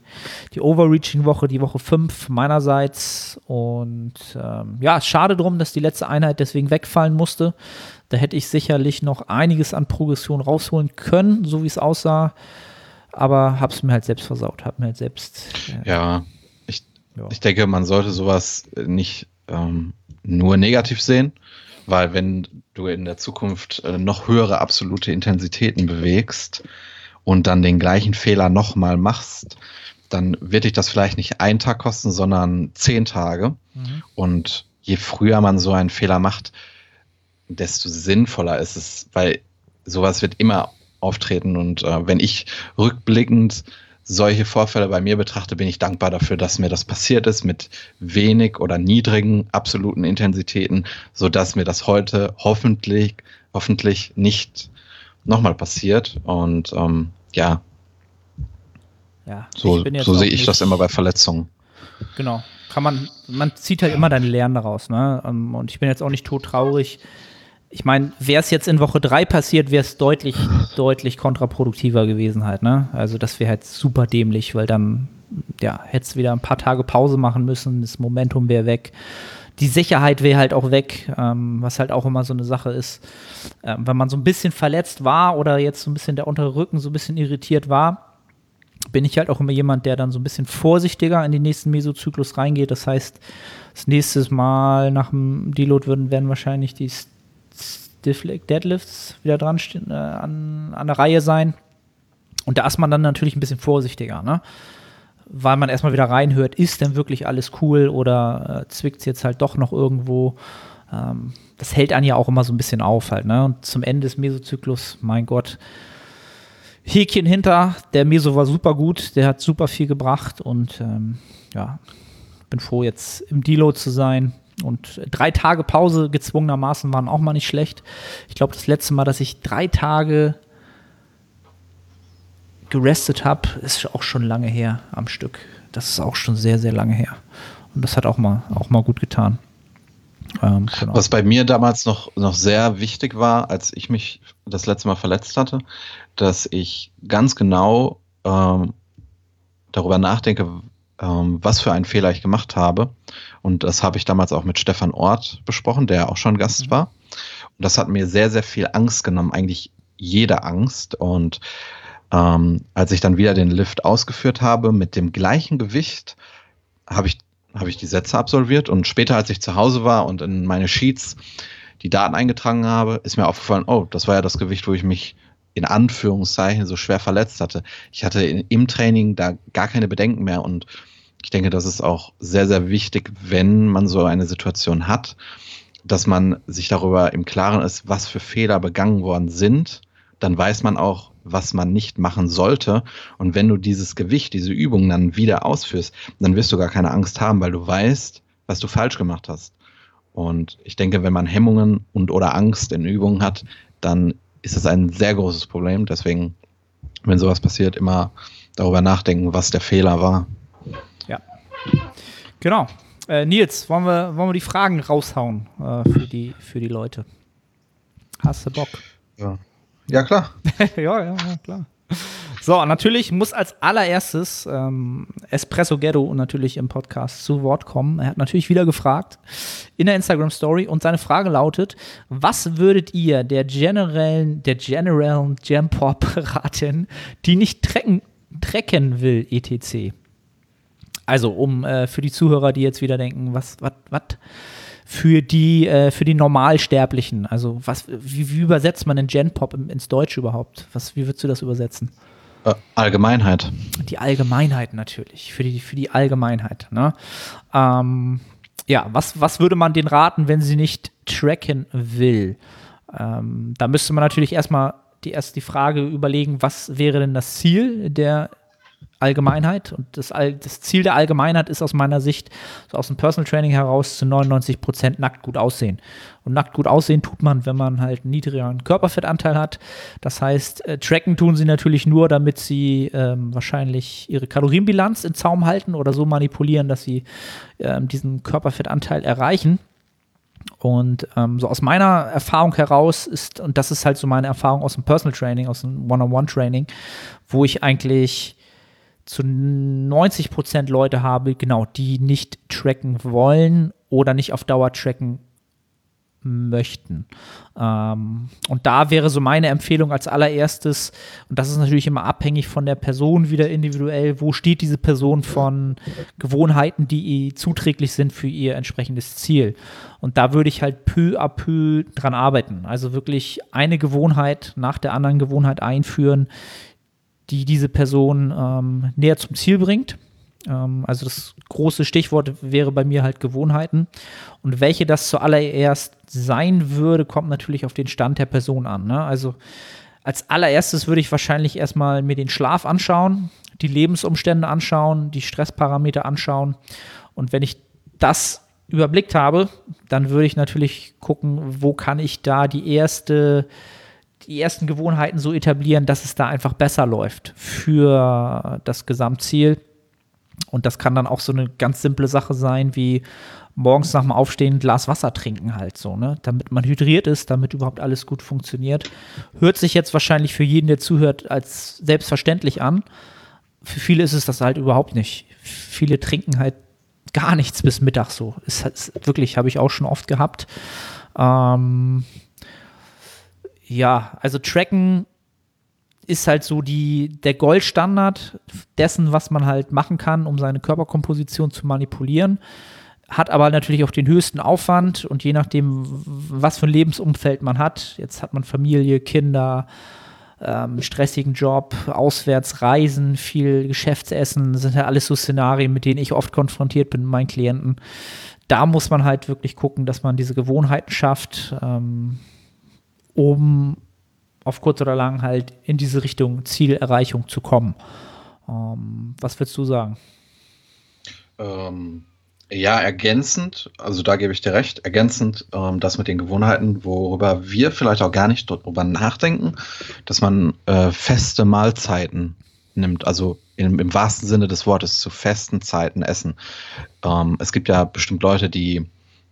die Overreaching-Woche, die Woche 5 meinerseits. Und ähm, ja, schade drum, dass die letzte Einheit deswegen wegfallen musste. Da hätte ich sicherlich noch einiges an Progression rausholen können, so wie es aussah. Aber habe es mir halt selbst versaut, habe mir halt selbst. Äh, ja, ich, ja. ich denke, man sollte sowas nicht ähm, nur negativ sehen, weil wenn du in der Zukunft äh, noch höhere absolute Intensitäten bewegst und dann den gleichen Fehler nochmal machst, dann wird dich das vielleicht nicht einen Tag kosten, sondern zehn Tage. Mhm. Und je früher man so einen Fehler macht, desto sinnvoller ist es, weil sowas wird immer auftreten. Und äh, wenn ich rückblickend solche Vorfälle bei mir betrachte, bin ich dankbar dafür, dass mir das passiert ist mit wenig oder niedrigen absoluten Intensitäten, so dass mir das heute hoffentlich, hoffentlich nicht nochmal passiert. Und ähm, ja, ja so, so sehe ich das immer bei Verletzungen. Genau. Kann man, man zieht halt immer deine Lehren daraus, ne? Ähm, und ich bin jetzt auch nicht todtraurig, ich meine, wäre es jetzt in Woche 3 passiert, wäre es deutlich, deutlich kontraproduktiver gewesen halt, ne? Also das wäre halt super dämlich, weil dann, ja, hättest wieder ein paar Tage Pause machen müssen, das Momentum wäre weg. Die Sicherheit wäre halt auch weg, ähm, was halt auch immer so eine Sache ist. Ähm, wenn man so ein bisschen verletzt war oder jetzt so ein bisschen der untere Rücken so ein bisschen irritiert war, bin ich halt auch immer jemand, der dann so ein bisschen vorsichtiger in den nächsten Mesozyklus reingeht. Das heißt, das nächste Mal nach dem Deload würden, werden wahrscheinlich die Deadlifts wieder dran äh, an, an der Reihe sein. Und da ist man dann natürlich ein bisschen vorsichtiger, ne? Weil man erstmal wieder reinhört, ist denn wirklich alles cool oder äh, zwickt es jetzt halt doch noch irgendwo? Ähm, das hält einen ja auch immer so ein bisschen auf halt, ne? Und zum Ende des Mesozyklus, mein Gott, Häkchen hinter, der Meso war super gut, der hat super viel gebracht und ähm, ja, bin froh, jetzt im Deload zu sein. Und drei Tage Pause gezwungenermaßen waren auch mal nicht schlecht. Ich glaube, das letzte Mal, dass ich drei Tage gerestet habe, ist auch schon lange her am Stück. Das ist auch schon sehr, sehr lange her. Und das hat auch mal, auch mal gut getan. Ähm, genau. Was bei mir damals noch, noch sehr wichtig war, als ich mich das letzte Mal verletzt hatte, dass ich ganz genau ähm, darüber nachdenke, ähm, was für einen Fehler ich gemacht habe. Und das habe ich damals auch mit Stefan Ort besprochen, der auch schon Gast mhm. war. Und das hat mir sehr, sehr viel Angst genommen, eigentlich jede Angst. Und ähm, als ich dann wieder den Lift ausgeführt habe mit dem gleichen Gewicht, habe ich, habe ich die Sätze absolviert. Und später, als ich zu Hause war und in meine Sheets die Daten eingetragen habe, ist mir aufgefallen, oh, das war ja das Gewicht, wo ich mich in Anführungszeichen so schwer verletzt hatte. Ich hatte in, im Training da gar keine Bedenken mehr und ich denke, das ist auch sehr, sehr wichtig, wenn man so eine Situation hat, dass man sich darüber im Klaren ist, was für Fehler begangen worden sind. Dann weiß man auch, was man nicht machen sollte. Und wenn du dieses Gewicht, diese Übung dann wieder ausführst, dann wirst du gar keine Angst haben, weil du weißt, was du falsch gemacht hast. Und ich denke, wenn man Hemmungen und oder Angst in Übungen hat, dann ist das ein sehr großes Problem. Deswegen, wenn sowas passiert, immer darüber nachdenken, was der Fehler war. Ja. Genau. Äh, Nils, wollen wir, wollen wir die Fragen raushauen äh, für, die, für die Leute? Hast du Bock? Ja, ja klar. ja, ja, ja, klar. So, natürlich muss als allererstes ähm, Espresso Ghetto natürlich im Podcast zu Wort kommen. Er hat natürlich wieder gefragt in der Instagram Story und seine Frage lautet: Was würdet ihr der generellen, der generellen Jam Pop raten, die nicht trecken, trecken will, etc.? Also, um äh, für die Zuhörer, die jetzt wieder denken, was, was, was? Für die, äh, für die Normalsterblichen? Also was, wie, wie übersetzt man den Gen Pop ins Deutsche überhaupt? Was, wie würdest du das übersetzen? Äh, Allgemeinheit. Die Allgemeinheit natürlich, für die, für die Allgemeinheit. Ne? Ähm, ja, was, was würde man den raten, wenn sie nicht tracken will? Ähm, da müsste man natürlich erstmal die, erst die Frage überlegen, was wäre denn das Ziel der Allgemeinheit. Und das, das, Ziel der Allgemeinheit ist aus meiner Sicht, so aus dem Personal Training heraus, zu 99 Prozent nackt gut aussehen. Und nackt gut aussehen tut man, wenn man halt einen niedrigeren Körperfettanteil hat. Das heißt, äh, tracken tun sie natürlich nur, damit sie ähm, wahrscheinlich ihre Kalorienbilanz in Zaum halten oder so manipulieren, dass sie ähm, diesen Körperfettanteil erreichen. Und ähm, so aus meiner Erfahrung heraus ist, und das ist halt so meine Erfahrung aus dem Personal Training, aus dem One-on-One-Training, wo ich eigentlich zu 90 Prozent Leute habe, genau, die nicht tracken wollen oder nicht auf Dauer tracken möchten. Ähm, und da wäre so meine Empfehlung als allererstes, und das ist natürlich immer abhängig von der Person wieder individuell, wo steht diese Person von Gewohnheiten, die zuträglich sind für ihr entsprechendes Ziel. Und da würde ich halt peu à peu dran arbeiten. Also wirklich eine Gewohnheit nach der anderen Gewohnheit einführen, die diese Person ähm, näher zum Ziel bringt ähm, also das große Stichwort wäre bei mir halt Gewohnheiten. Und welche das zuallererst sein würde, kommt natürlich auf den Stand der Person an. Ne? Also als allererstes würde ich wahrscheinlich erstmal mir den Schlaf anschauen, die Lebensumstände anschauen, die Stressparameter anschauen. Und wenn ich das überblickt habe, dann würde ich natürlich gucken, wo kann ich da die erste die ersten Gewohnheiten so etablieren, dass es da einfach besser läuft für das Gesamtziel. Und das kann dann auch so eine ganz simple Sache sein, wie morgens nach dem Aufstehen ein Glas Wasser trinken halt so, ne? Damit man hydriert ist, damit überhaupt alles gut funktioniert. Hört sich jetzt wahrscheinlich für jeden, der zuhört, als selbstverständlich an. Für viele ist es das halt überhaupt nicht. Viele trinken halt gar nichts bis Mittag so. Ist, ist wirklich, habe ich auch schon oft gehabt. Ähm, ja, also tracken ist halt so die, der Goldstandard dessen, was man halt machen kann, um seine Körperkomposition zu manipulieren. Hat aber natürlich auch den höchsten Aufwand und je nachdem, was für ein Lebensumfeld man hat, jetzt hat man Familie, Kinder, ähm, stressigen Job, auswärts reisen, viel Geschäftsessen, sind ja alles so Szenarien, mit denen ich oft konfrontiert bin mit meinen Klienten. Da muss man halt wirklich gucken, dass man diese Gewohnheiten schafft, ähm, um auf kurz oder lang halt in diese Richtung Zielerreichung zu kommen. Ähm, was würdest du sagen? Ähm, ja, ergänzend, also da gebe ich dir recht, ergänzend ähm, das mit den Gewohnheiten, worüber wir vielleicht auch gar nicht darüber nachdenken, dass man äh, feste Mahlzeiten nimmt, also im, im, wahrsten Sinne des Wortes zu festen Zeiten essen. Ähm, es gibt ja bestimmt Leute, die,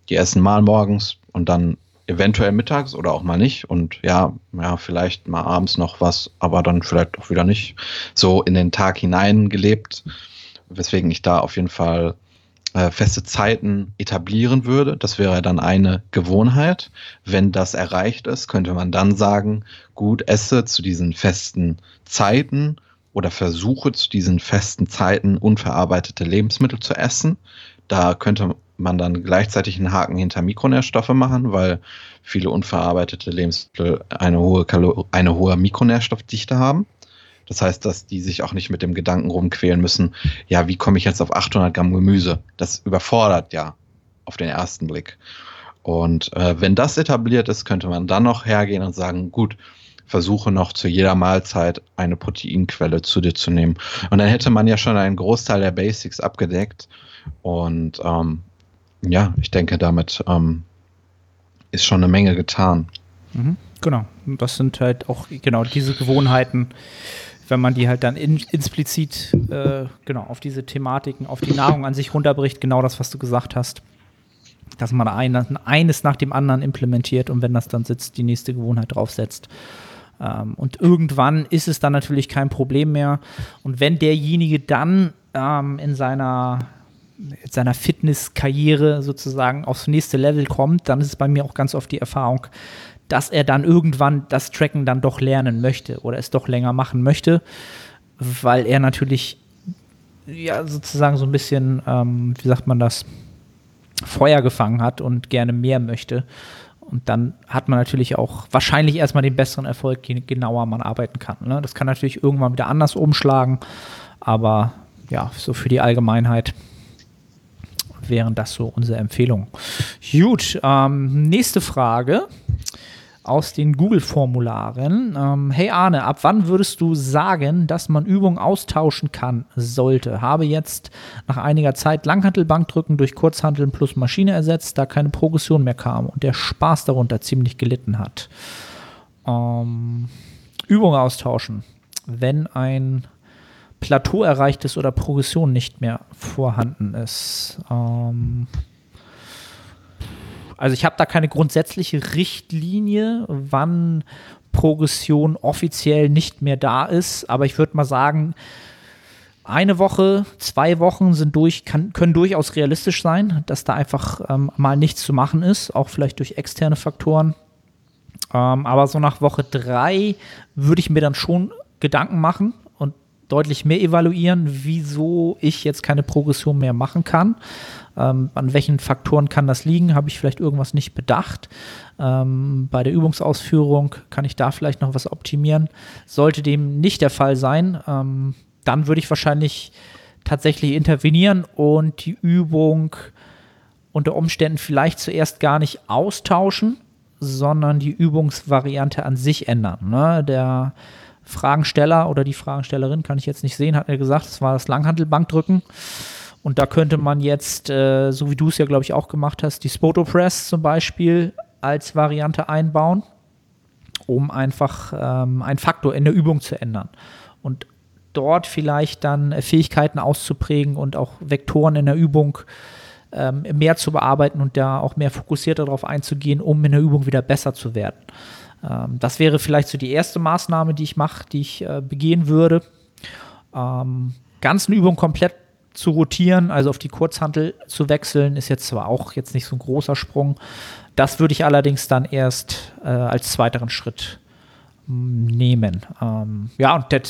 die essen mal morgens und dann eventuell mittags oder auch mal nicht und ja, ja, vielleicht mal abends noch was, aber dann vielleicht auch wieder nicht. So in den Tag hinein gelebt, weswegen ich da auf jeden Fall äh, feste Zeiten etablieren würde. Das wäre dann eine Gewohnheit. Wenn das erreicht ist, könnte man dann sagen, gut, esse zu diesen festen Zeiten oder versuche zu diesen festen Zeiten unverarbeitete Lebensmittel zu essen. Da könnte man dann gleichzeitig einen Haken hinter Mikronährstoffe machen, weil viele unverarbeitete Lebensmittel eine hohe, eine hohe Mikronährstoffdichte haben. Das heißt, dass die sich auch nicht mit dem Gedanken rumquälen müssen, ja, wie komme ich jetzt auf 800 Gramm Gemüse? Das überfordert ja auf den ersten Blick. Und äh, wenn das etabliert ist, könnte man dann noch hergehen und sagen, gut, versuche noch zu jeder Mahlzeit eine Proteinquelle zu dir zu nehmen. Und dann hätte man ja schon einen Großteil der Basics abgedeckt. Und ähm, ja, ich denke, damit ähm, ist schon eine Menge getan. Mhm, genau. Das sind halt auch genau diese Gewohnheiten, wenn man die halt dann in, explizit äh, genau auf diese Thematiken, auf die Nahrung an sich runterbricht, genau das, was du gesagt hast. Dass man ein, eines nach dem anderen implementiert und wenn das dann sitzt, die nächste Gewohnheit draufsetzt. Ähm, und irgendwann ist es dann natürlich kein Problem mehr. Und wenn derjenige dann ähm, in seiner seiner Fitnesskarriere sozusagen aufs nächste Level kommt, dann ist es bei mir auch ganz oft die Erfahrung, dass er dann irgendwann das Tracken dann doch lernen möchte oder es doch länger machen möchte, weil er natürlich ja sozusagen so ein bisschen, ähm, wie sagt man das, Feuer gefangen hat und gerne mehr möchte. Und dann hat man natürlich auch wahrscheinlich erstmal den besseren Erfolg, je genauer man arbeiten kann. Ne? Das kann natürlich irgendwann wieder anders umschlagen, aber ja, so für die Allgemeinheit wären das so unsere Empfehlungen. Gut, ähm, nächste Frage aus den Google-Formularen. Ähm, hey Arne, ab wann würdest du sagen, dass man Übungen austauschen kann, sollte? Habe jetzt nach einiger Zeit Langhantelbankdrücken durch Kurzhanteln plus Maschine ersetzt, da keine Progression mehr kam und der Spaß darunter ziemlich gelitten hat. Ähm, Übungen austauschen. Wenn ein Plateau erreicht ist oder Progression nicht mehr vorhanden ist. Ähm, also ich habe da keine grundsätzliche Richtlinie, wann Progression offiziell nicht mehr da ist, aber ich würde mal sagen, eine Woche, zwei Wochen sind durch, kann, können durchaus realistisch sein, dass da einfach ähm, mal nichts zu machen ist, auch vielleicht durch externe Faktoren. Ähm, aber so nach Woche drei würde ich mir dann schon Gedanken machen deutlich mehr evaluieren, wieso ich jetzt keine Progression mehr machen kann. Ähm, an welchen Faktoren kann das liegen? Habe ich vielleicht irgendwas nicht bedacht? Ähm, bei der Übungsausführung kann ich da vielleicht noch was optimieren. Sollte dem nicht der Fall sein, ähm, dann würde ich wahrscheinlich tatsächlich intervenieren und die Übung unter Umständen vielleicht zuerst gar nicht austauschen, sondern die Übungsvariante an sich ändern. Ne? Der Fragensteller oder die Fragenstellerin, kann ich jetzt nicht sehen, hat mir gesagt, es war das Langhantelbankdrücken. Und da könnte man jetzt, äh, so wie du es ja, glaube ich, auch gemacht hast, die Spoto Press zum Beispiel als Variante einbauen, um einfach ähm, einen Faktor in der Übung zu ändern. Und dort vielleicht dann äh, Fähigkeiten auszuprägen und auch Vektoren in der Übung ähm, mehr zu bearbeiten und da auch mehr fokussiert darauf einzugehen, um in der Übung wieder besser zu werden. Ähm, das wäre vielleicht so die erste Maßnahme, die ich mache, die ich äh, begehen würde. Ähm, ganzen Übung komplett zu rotieren, also auf die Kurzhantel zu wechseln, ist jetzt zwar auch jetzt nicht so ein großer Sprung. Das würde ich allerdings dann erst äh, als zweiteren Schritt mm, nehmen. Ähm, ja, und der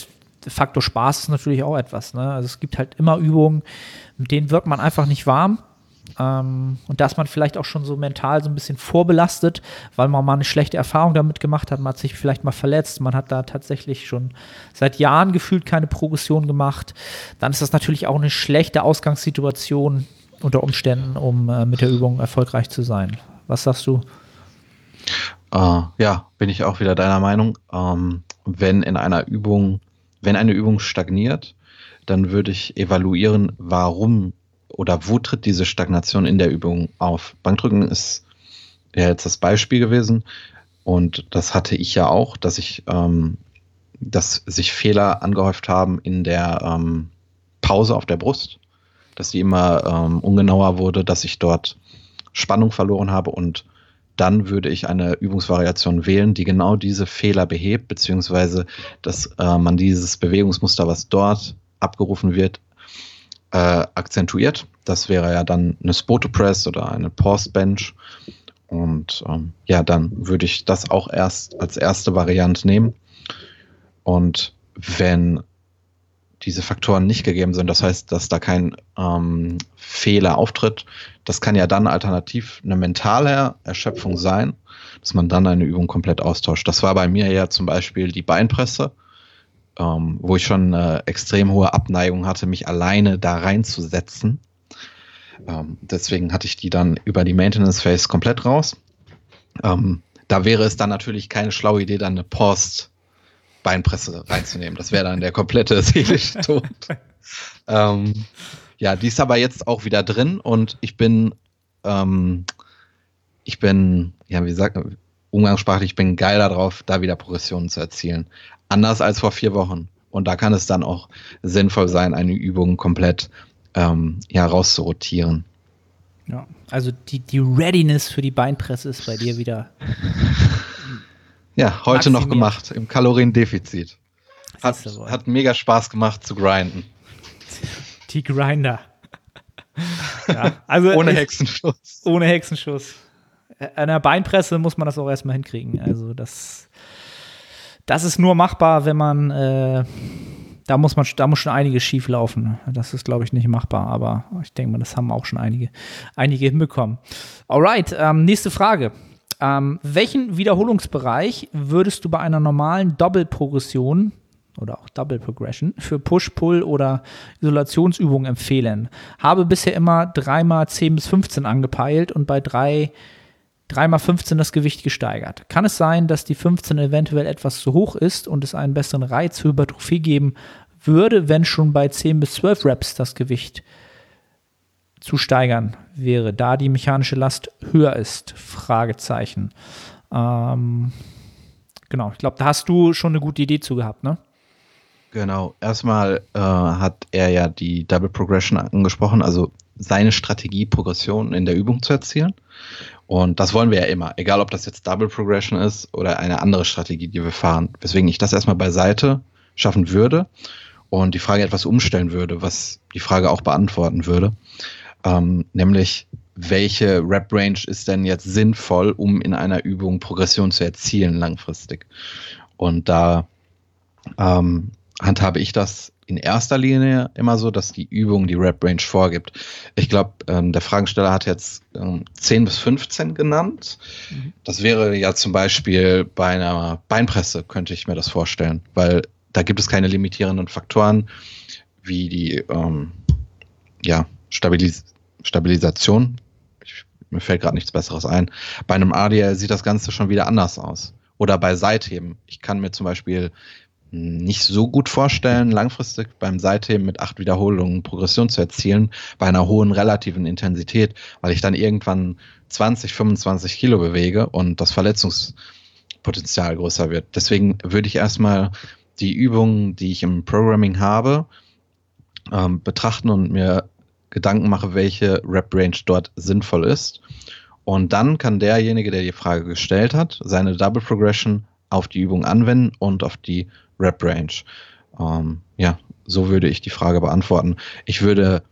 Faktor Spaß ist natürlich auch etwas. Ne? Also es gibt halt immer Übungen, mit denen wird man einfach nicht warm. Ähm, und dass man vielleicht auch schon so mental so ein bisschen vorbelastet, weil man mal eine schlechte Erfahrung damit gemacht hat, man hat sich vielleicht mal verletzt, man hat da tatsächlich schon seit Jahren gefühlt keine Progression gemacht, dann ist das natürlich auch eine schlechte Ausgangssituation unter Umständen, um äh, mit der Übung erfolgreich zu sein. Was sagst du? Uh, ja, bin ich auch wieder deiner Meinung. Ähm, wenn in einer Übung, wenn eine Übung stagniert, dann würde ich evaluieren, warum oder wo tritt diese Stagnation in der Übung auf? Bankdrücken ist ja jetzt das Beispiel gewesen. Und das hatte ich ja auch, dass ich, ähm, dass sich Fehler angehäuft haben in der ähm, Pause auf der Brust, dass die immer ähm, ungenauer wurde, dass ich dort Spannung verloren habe. Und dann würde ich eine Übungsvariation wählen, die genau diese Fehler behebt, beziehungsweise dass äh, man dieses Bewegungsmuster, was dort abgerufen wird, äh, akzentuiert. Das wäre ja dann eine Spoto Press oder eine Pause Bench. Und ähm, ja, dann würde ich das auch erst als erste Variante nehmen. Und wenn diese Faktoren nicht gegeben sind, das heißt, dass da kein ähm, Fehler auftritt, das kann ja dann alternativ eine mentale Erschöpfung sein, dass man dann eine Übung komplett austauscht. Das war bei mir ja zum Beispiel die Beinpresse ähm, wo ich schon eine extrem hohe Abneigung hatte, mich alleine da reinzusetzen. Ähm, deswegen hatte ich die dann über die Maintenance Phase komplett raus. Ähm, da wäre es dann natürlich keine schlaue Idee, dann eine Post Beinpresse reinzunehmen. Das wäre dann der komplette seelische Tod. ähm, ja, die ist aber jetzt auch wieder drin und ich bin, ähm, ich bin, ja, wie sagt man, umgangssprachlich, ich bin geil darauf, da wieder Progressionen zu erzielen anders als vor vier Wochen. Und da kann es dann auch sinnvoll sein, eine Übung komplett ähm, ja, rauszurotieren. Ja, also die, die Readiness für die Beinpresse ist bei dir wieder. ja, heute maximiert. noch gemacht, im Kaloriendefizit. Hat, hat mega Spaß gemacht zu grinden. Die Grinder. ja, also ohne Hexenschuss. Ohne Hexenschuss. An der Beinpresse muss man das auch erstmal hinkriegen. Also das das ist nur machbar, wenn man, äh, da muss man, da muss schon einiges schief laufen. Das ist, glaube ich, nicht machbar, aber ich denke mal, das haben auch schon einige, einige hinbekommen. Alright, ähm, nächste Frage. Ähm, welchen Wiederholungsbereich würdest du bei einer normalen Doppelprogression oder auch Double Progression für Push, Pull oder Isolationsübungen empfehlen? Habe bisher immer dreimal 10 bis 15 angepeilt und bei drei 3x15 das Gewicht gesteigert. Kann es sein, dass die 15 eventuell etwas zu hoch ist und es einen besseren Reiz für Hypertrophie geben würde, wenn schon bei 10 bis 12 Reps das Gewicht zu steigern wäre, da die mechanische Last höher ist? Fragezeichen. Ähm, genau, ich glaube, da hast du schon eine gute Idee zu gehabt, ne? Genau, erstmal äh, hat er ja die Double Progression angesprochen, also seine Strategie, Progression in der Übung zu erzielen. Und das wollen wir ja immer, egal ob das jetzt Double Progression ist oder eine andere Strategie, die wir fahren. Weswegen ich das erstmal beiseite schaffen würde und die Frage etwas umstellen würde, was die Frage auch beantworten würde. Ähm, nämlich, welche Rep-Range ist denn jetzt sinnvoll, um in einer Übung Progression zu erzielen langfristig? Und da ähm, handhabe ich das in erster Linie immer so, dass die Übung die Rep-Range vorgibt. Ich glaube, ähm, der Fragesteller hat jetzt ähm, 10 bis 15 genannt. Mhm. Das wäre ja zum Beispiel bei einer Beinpresse, könnte ich mir das vorstellen, weil da gibt es keine limitierenden Faktoren wie die ähm, ja, Stabilis Stabilisation. Ich, mir fällt gerade nichts Besseres ein. Bei einem ADL sieht das Ganze schon wieder anders aus. Oder bei Seitheben. Ich kann mir zum Beispiel nicht so gut vorstellen, langfristig beim Seitheben mit acht Wiederholungen Progression zu erzielen, bei einer hohen relativen Intensität, weil ich dann irgendwann 20, 25 Kilo bewege und das Verletzungspotenzial größer wird. Deswegen würde ich erstmal die Übungen, die ich im Programming habe, ähm, betrachten und mir Gedanken mache, welche Rep-Range dort sinnvoll ist. Und dann kann derjenige, der die Frage gestellt hat, seine Double Progression auf die Übung anwenden und auf die Rep-Range. Ähm, ja, so würde ich die Frage beantworten. Ich würde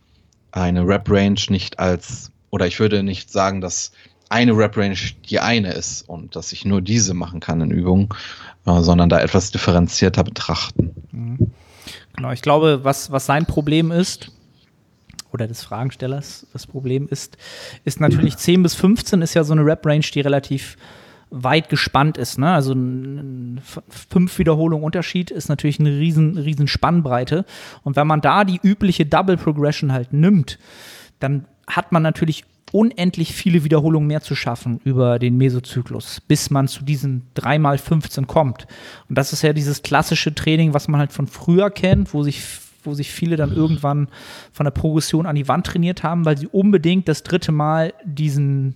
eine Rep-Range nicht als, oder ich würde nicht sagen, dass eine Rep-Range die eine ist und dass ich nur diese machen kann in Übungen, äh, sondern da etwas differenzierter betrachten. Mhm. Genau, ich glaube, was, was sein Problem ist, oder des Fragenstellers das Problem ist, ist natürlich 10 bis 15 ist ja so eine Rep-Range, die relativ weit gespannt ist. Ne? Also ein, fünf Wiederholungen Unterschied ist natürlich eine riesen, riesen Spannbreite. Und wenn man da die übliche Double Progression halt nimmt, dann hat man natürlich unendlich viele Wiederholungen mehr zu schaffen über den Mesozyklus, bis man zu diesen 3x15 kommt. Und das ist ja dieses klassische Training, was man halt von früher kennt, wo sich wo sich viele dann irgendwann von der Progression an die Wand trainiert haben, weil sie unbedingt das dritte Mal diesen,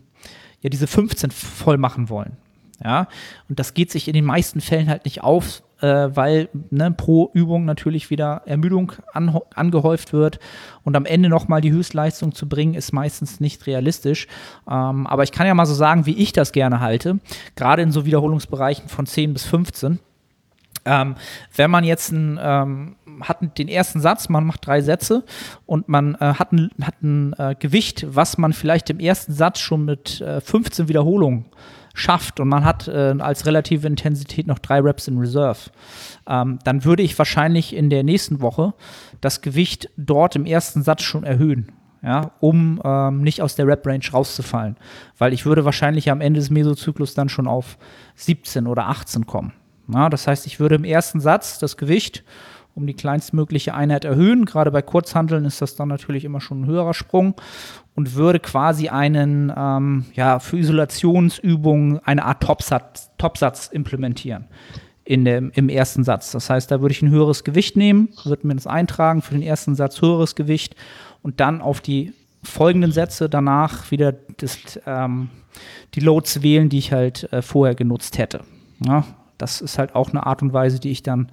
ja, diese 15 voll machen wollen. Ja, und das geht sich in den meisten Fällen halt nicht auf, äh, weil ne, pro Übung natürlich wieder Ermüdung an, angehäuft wird und am Ende nochmal die Höchstleistung zu bringen, ist meistens nicht realistisch. Ähm, aber ich kann ja mal so sagen, wie ich das gerne halte, gerade in so Wiederholungsbereichen von 10 bis 15. Ähm, wenn man jetzt ein, ähm, hat den ersten Satz, man macht drei Sätze und man äh, hat ein, hat ein äh, Gewicht, was man vielleicht im ersten Satz schon mit äh, 15 Wiederholungen schafft und man hat äh, als relative Intensität noch drei Reps in Reserve, ähm, dann würde ich wahrscheinlich in der nächsten Woche das Gewicht dort im ersten Satz schon erhöhen. Ja, um ähm, nicht aus der Rep-Range rauszufallen. Weil ich würde wahrscheinlich am Ende des Mesozyklus dann schon auf 17 oder 18 kommen. Ja, das heißt, ich würde im ersten Satz das Gewicht um die kleinstmögliche Einheit erhöhen. Gerade bei Kurzhandeln ist das dann natürlich immer schon ein höherer Sprung und würde quasi einen, ähm, ja, für Isolationsübungen eine Art Topsatz, Topsatz implementieren in dem, im ersten Satz. Das heißt, da würde ich ein höheres Gewicht nehmen, würde mir das eintragen, für den ersten Satz höheres Gewicht und dann auf die folgenden Sätze danach wieder das, ähm, die Loads wählen, die ich halt äh, vorher genutzt hätte. Ja, das ist halt auch eine Art und Weise, die ich dann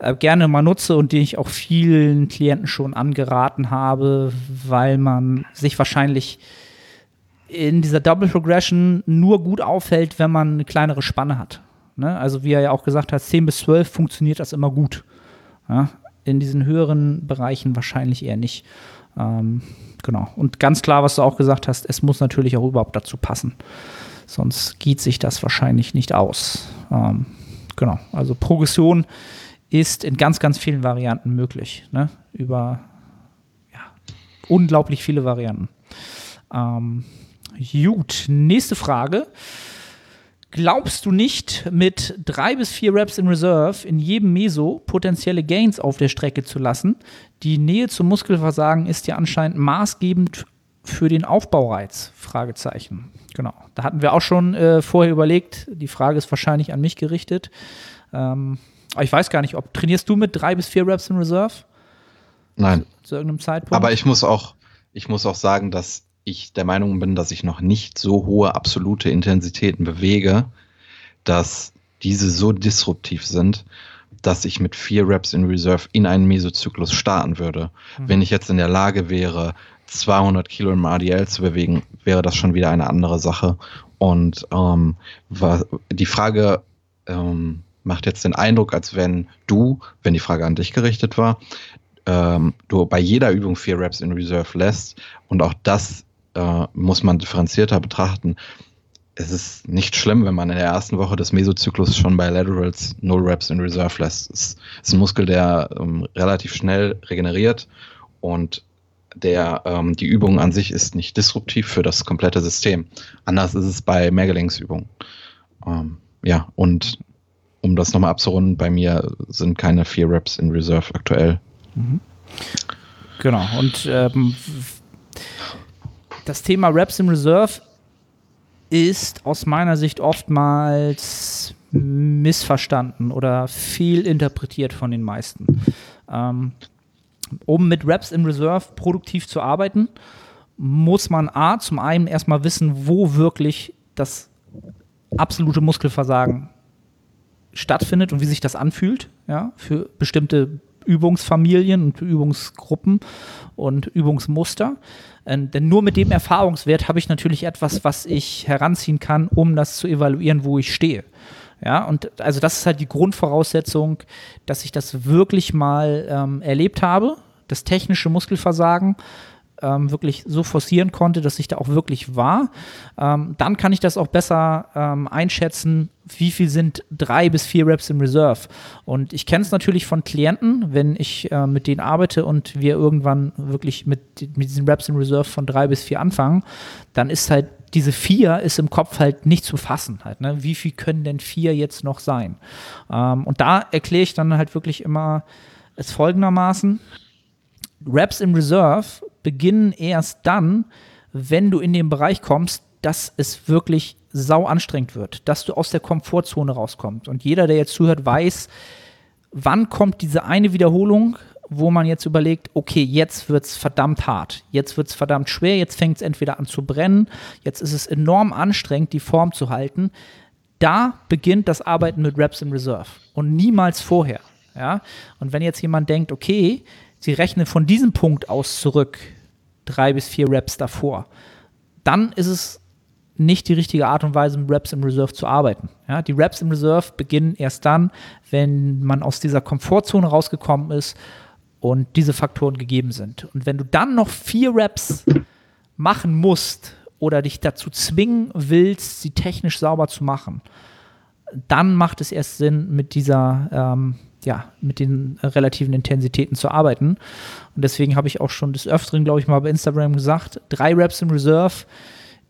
äh, gerne mal nutze und die ich auch vielen Klienten schon angeraten habe, weil man sich wahrscheinlich in dieser Double Progression nur gut auffällt, wenn man eine kleinere Spanne hat. Ne? Also wie er ja auch gesagt hat, 10 bis 12 funktioniert das immer gut. Ja? In diesen höheren Bereichen wahrscheinlich eher nicht. Ähm, genau. Und ganz klar, was du auch gesagt hast, es muss natürlich auch überhaupt dazu passen. Sonst geht sich das wahrscheinlich nicht aus. Ähm, genau. Also Progression ist in ganz, ganz vielen Varianten möglich. Ne? Über ja, unglaublich viele Varianten. Ähm, gut, nächste Frage. Glaubst du nicht, mit drei bis vier Reps in Reserve in jedem Meso potenzielle Gains auf der Strecke zu lassen? Die Nähe zum Muskelversagen ist ja anscheinend maßgebend für den Aufbaureiz? Fragezeichen. Genau. Da hatten wir auch schon äh, vorher überlegt. Die Frage ist wahrscheinlich an mich gerichtet. Ähm, ich weiß gar nicht, ob trainierst du mit drei bis vier Reps in Reserve? Nein. Zu, zu irgendeinem Zeitpunkt? Aber ich muss auch, ich muss auch sagen, dass ich der Meinung bin, dass ich noch nicht so hohe absolute Intensitäten bewege, dass diese so disruptiv sind, dass ich mit vier Reps in Reserve in einen Mesozyklus starten würde. Mhm. Wenn ich jetzt in der Lage wäre, 200 Kilo im ADL zu bewegen, wäre das schon wieder eine andere Sache. Und ähm, die Frage ähm, macht jetzt den Eindruck, als wenn du, wenn die Frage an dich gerichtet war, ähm, du bei jeder Übung vier Reps in Reserve lässt. Und auch das äh, muss man differenzierter betrachten. Es ist nicht schlimm, wenn man in der ersten Woche des Mesozyklus schon bei Laterals null Reps in Reserve lässt. Es ist ein Muskel, der ähm, relativ schnell regeneriert und der, ähm, die Übung an sich ist nicht disruptiv für das komplette System. Anders ist es bei Mehrgelenksübungen. Ähm, ja, und um das nochmal abzurunden, bei mir sind keine vier Reps in Reserve aktuell. Mhm. Genau, und ähm, das Thema Reps in Reserve ist aus meiner Sicht oftmals missverstanden oder viel interpretiert von den meisten. Ähm, um mit Reps in Reserve produktiv zu arbeiten, muss man A, zum einen erstmal wissen, wo wirklich das absolute Muskelversagen stattfindet und wie sich das anfühlt, ja, für bestimmte Übungsfamilien und Übungsgruppen und Übungsmuster. Äh, denn nur mit dem Erfahrungswert habe ich natürlich etwas, was ich heranziehen kann, um das zu evaluieren, wo ich stehe. Ja, und also das ist halt die Grundvoraussetzung, dass ich das wirklich mal ähm, erlebt habe, das technische Muskelversagen ähm, wirklich so forcieren konnte, dass ich da auch wirklich war. Ähm, dann kann ich das auch besser ähm, einschätzen, wie viel sind drei bis vier Reps im Reserve. Und ich kenne es natürlich von Klienten, wenn ich äh, mit denen arbeite und wir irgendwann wirklich mit, mit diesen Reps im Reserve von drei bis vier anfangen, dann ist halt diese vier ist im Kopf halt nicht zu fassen. Halt, ne? Wie viel können denn vier jetzt noch sein? Ähm, und da erkläre ich dann halt wirklich immer es folgendermaßen. Raps im Reserve beginnen erst dann, wenn du in den Bereich kommst, dass es wirklich sau anstrengend wird, dass du aus der Komfortzone rauskommst. Und jeder, der jetzt zuhört, weiß, wann kommt diese eine Wiederholung, wo man jetzt überlegt, okay, jetzt wird es verdammt hart, jetzt wird es verdammt schwer, jetzt fängt es entweder an zu brennen, jetzt ist es enorm anstrengend, die Form zu halten. Da beginnt das Arbeiten mit Reps in Reserve und niemals vorher. Ja? Und wenn jetzt jemand denkt, okay, sie rechnen von diesem Punkt aus zurück, drei bis vier Reps davor, dann ist es nicht die richtige Art und Weise, mit Reps im Reserve zu arbeiten. Ja, die Reps im Reserve beginnen erst dann, wenn man aus dieser Komfortzone rausgekommen ist und diese Faktoren gegeben sind. Und wenn du dann noch vier Reps machen musst oder dich dazu zwingen willst, sie technisch sauber zu machen, dann macht es erst Sinn, mit dieser ähm, ja, mit den relativen Intensitäten zu arbeiten. Und deswegen habe ich auch schon des Öfteren, glaube ich, mal bei Instagram gesagt, drei Reps im Reserve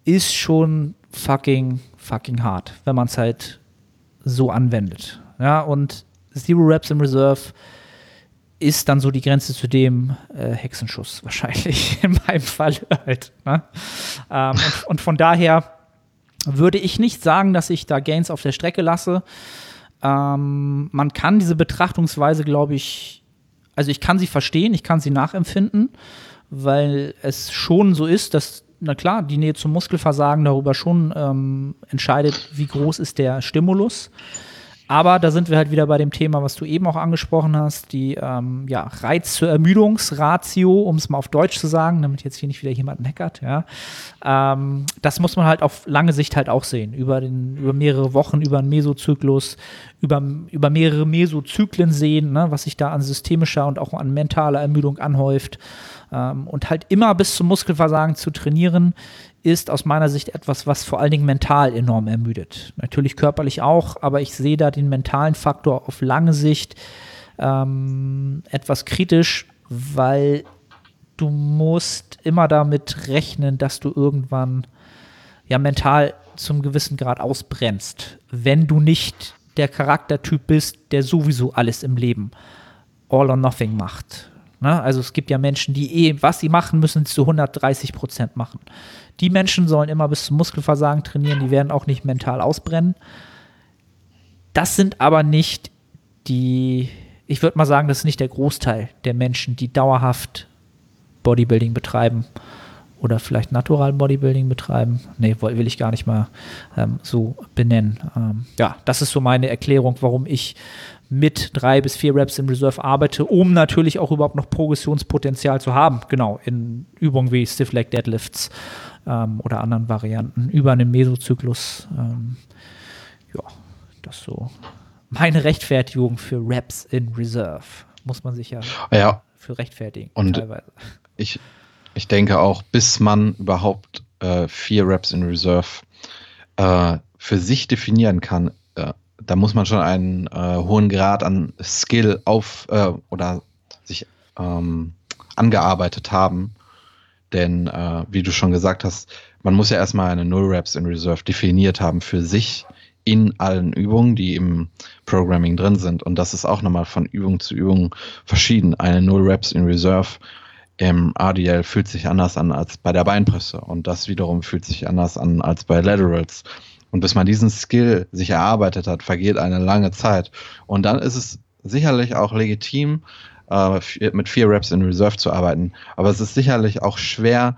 ist schon fucking, fucking hart, wenn man es halt so anwendet. Ja, und Zero Reps im Reserve ist dann so die Grenze zu dem äh, Hexenschuss wahrscheinlich, in meinem Fall halt. Ne? Ähm, und, und von daher würde ich nicht sagen, dass ich da Gains auf der Strecke lasse. Ähm, man kann diese Betrachtungsweise, glaube ich, also ich kann sie verstehen, ich kann sie nachempfinden, weil es schon so ist, dass, na klar, die Nähe zum Muskelversagen darüber schon ähm, entscheidet, wie groß ist der Stimulus. Aber da sind wir halt wieder bei dem Thema, was du eben auch angesprochen hast, die ähm, ja, Reiz zur Ermüdungsratio, um es mal auf Deutsch zu sagen, damit jetzt hier nicht wieder jemand meckert. Ja. Ähm, das muss man halt auf lange Sicht halt auch sehen, über, den, über mehrere Wochen, über einen Mesozyklus, über, über mehrere Mesozyklen sehen, ne, was sich da an systemischer und auch an mentaler Ermüdung anhäuft. Ähm, und halt immer bis zum Muskelversagen zu trainieren, ist aus meiner Sicht etwas, was vor allen Dingen mental enorm ermüdet. Natürlich körperlich auch, aber ich sehe da den mentalen Faktor auf lange Sicht ähm, etwas kritisch, weil du musst immer damit rechnen, dass du irgendwann ja mental zum gewissen Grad ausbremst, wenn du nicht der Charaktertyp bist, der sowieso alles im Leben all or nothing macht. Ne? Also es gibt ja Menschen, die eh, was sie machen, müssen zu 130 Prozent machen. Die Menschen sollen immer bis zum Muskelversagen trainieren, die werden auch nicht mental ausbrennen. Das sind aber nicht die, ich würde mal sagen, das ist nicht der Großteil der Menschen, die dauerhaft Bodybuilding betreiben oder vielleicht Natural Bodybuilding betreiben. Nee, will ich gar nicht mal ähm, so benennen. Ähm, ja, das ist so meine Erklärung, warum ich mit drei bis vier Reps in Reserve arbeite, um natürlich auch überhaupt noch Progressionspotenzial zu haben. Genau, in Übungen wie Stiff Leg Deadlifts ähm, oder anderen Varianten über einen Mesozyklus. Ähm, ja, das so meine Rechtfertigung für Reps in Reserve. Muss man sich ja, ja. für rechtfertigen. Und teilweise. Ich, ich denke auch, bis man überhaupt äh, vier Reps in Reserve äh, für sich definieren kann, äh, da muss man schon einen äh, hohen Grad an Skill auf äh, oder sich ähm, angearbeitet haben. Denn, äh, wie du schon gesagt hast, man muss ja erstmal eine Null Reps in Reserve definiert haben für sich in allen Übungen, die im Programming drin sind. Und das ist auch nochmal von Übung zu Übung verschieden. Eine Null Reps in Reserve im RDL fühlt sich anders an als bei der Beinpresse. Und das wiederum fühlt sich anders an als bei Laterals. Und bis man diesen Skill sich erarbeitet hat, vergeht eine lange Zeit. Und dann ist es sicherlich auch legitim, äh, mit vier Reps in Reserve zu arbeiten. Aber es ist sicherlich auch schwer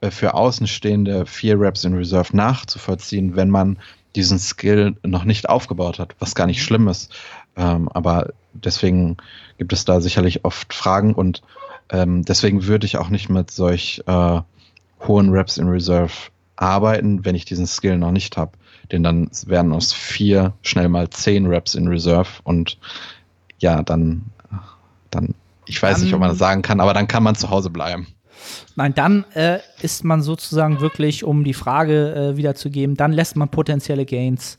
äh, für Außenstehende vier Reps in Reserve nachzuvollziehen, wenn man diesen Skill noch nicht aufgebaut hat, was gar nicht schlimm ist. Ähm, aber deswegen gibt es da sicherlich oft Fragen und ähm, deswegen würde ich auch nicht mit solch äh, hohen Reps in Reserve arbeiten, wenn ich diesen Skill noch nicht habe. Denn dann werden aus vier schnell mal zehn Reps in Reserve und ja, dann, dann, ich weiß dann, nicht, ob man das sagen kann, aber dann kann man zu Hause bleiben. Nein, dann äh, ist man sozusagen wirklich, um die Frage äh, wiederzugeben, dann lässt man potenzielle Gains.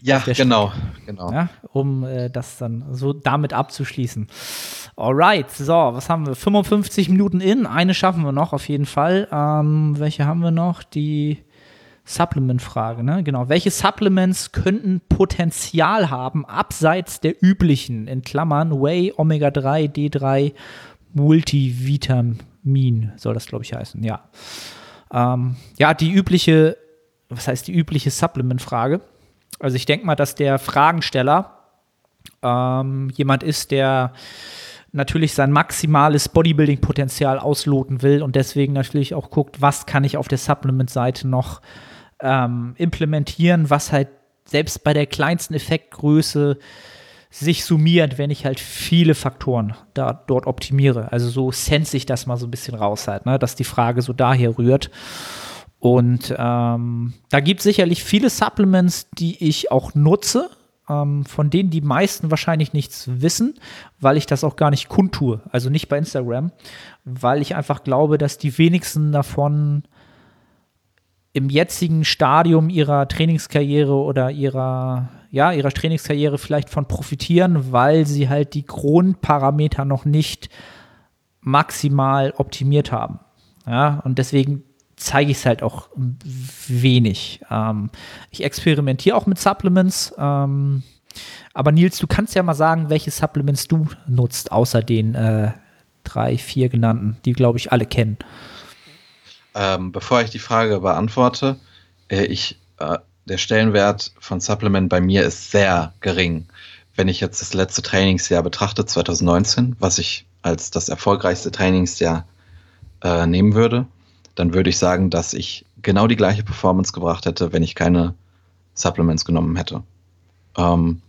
Ja, genau, genau. Ja, um äh, das dann so damit abzuschließen. Alright, so, was haben wir? 55 Minuten in, eine schaffen wir noch auf jeden Fall. Ähm, welche haben wir noch? Die Supplement-Frage, ne? Genau. Welche Supplements könnten Potenzial haben, abseits der üblichen, in Klammern, Whey, Omega-3, D3, Multivitamin, soll das, glaube ich, heißen, ja. Ähm, ja, die übliche, was heißt die übliche Supplement-Frage? Also ich denke mal, dass der Fragensteller ähm, jemand ist, der natürlich sein maximales Bodybuilding-Potenzial ausloten will und deswegen natürlich auch guckt, was kann ich auf der Supplement-Seite noch ähm, implementieren, was halt selbst bei der kleinsten Effektgröße sich summiert, wenn ich halt viele Faktoren da, dort optimiere. Also so sense ich das mal so ein bisschen raus halt, ne? dass die Frage so daher rührt. Und ähm, da gibt es sicherlich viele Supplements, die ich auch nutze, ähm, von denen die meisten wahrscheinlich nichts wissen, weil ich das auch gar nicht kundtue. Also nicht bei Instagram, weil ich einfach glaube, dass die wenigsten davon im jetzigen Stadium ihrer Trainingskarriere oder ihrer, ja, ihrer Trainingskarriere vielleicht von profitieren, weil sie halt die Grundparameter noch nicht maximal optimiert haben. Ja, und deswegen zeige ich es halt auch wenig. Ähm, ich experimentiere auch mit Supplements. Ähm, aber Nils, du kannst ja mal sagen, welche Supplements du nutzt, außer den äh, drei, vier genannten, die, glaube ich, alle kennen. Ähm, bevor ich die Frage beantworte, äh, ich, äh, der Stellenwert von Supplement bei mir ist sehr gering. Wenn ich jetzt das letzte Trainingsjahr betrachte, 2019, was ich als das erfolgreichste Trainingsjahr äh, nehmen würde, dann würde ich sagen, dass ich genau die gleiche Performance gebracht hätte, wenn ich keine Supplements genommen hätte. Ähm,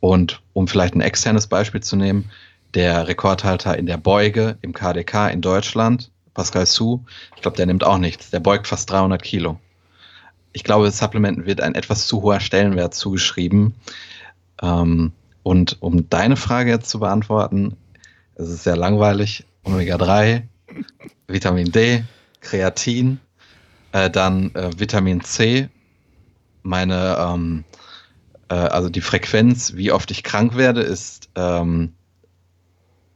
und um vielleicht ein externes Beispiel zu nehmen, der Rekordhalter in der Beuge im KDK in Deutschland Pascal Su, ich glaube, der nimmt auch nichts. Der beugt fast 300 Kilo. Ich glaube, Supplementen wird ein etwas zu hoher Stellenwert zugeschrieben. Ähm, und um deine Frage jetzt zu beantworten, es ist sehr langweilig. Omega-3, Vitamin D, Kreatin, äh, dann äh, Vitamin C, meine, ähm, äh, also die Frequenz, wie oft ich krank werde, ist ähm,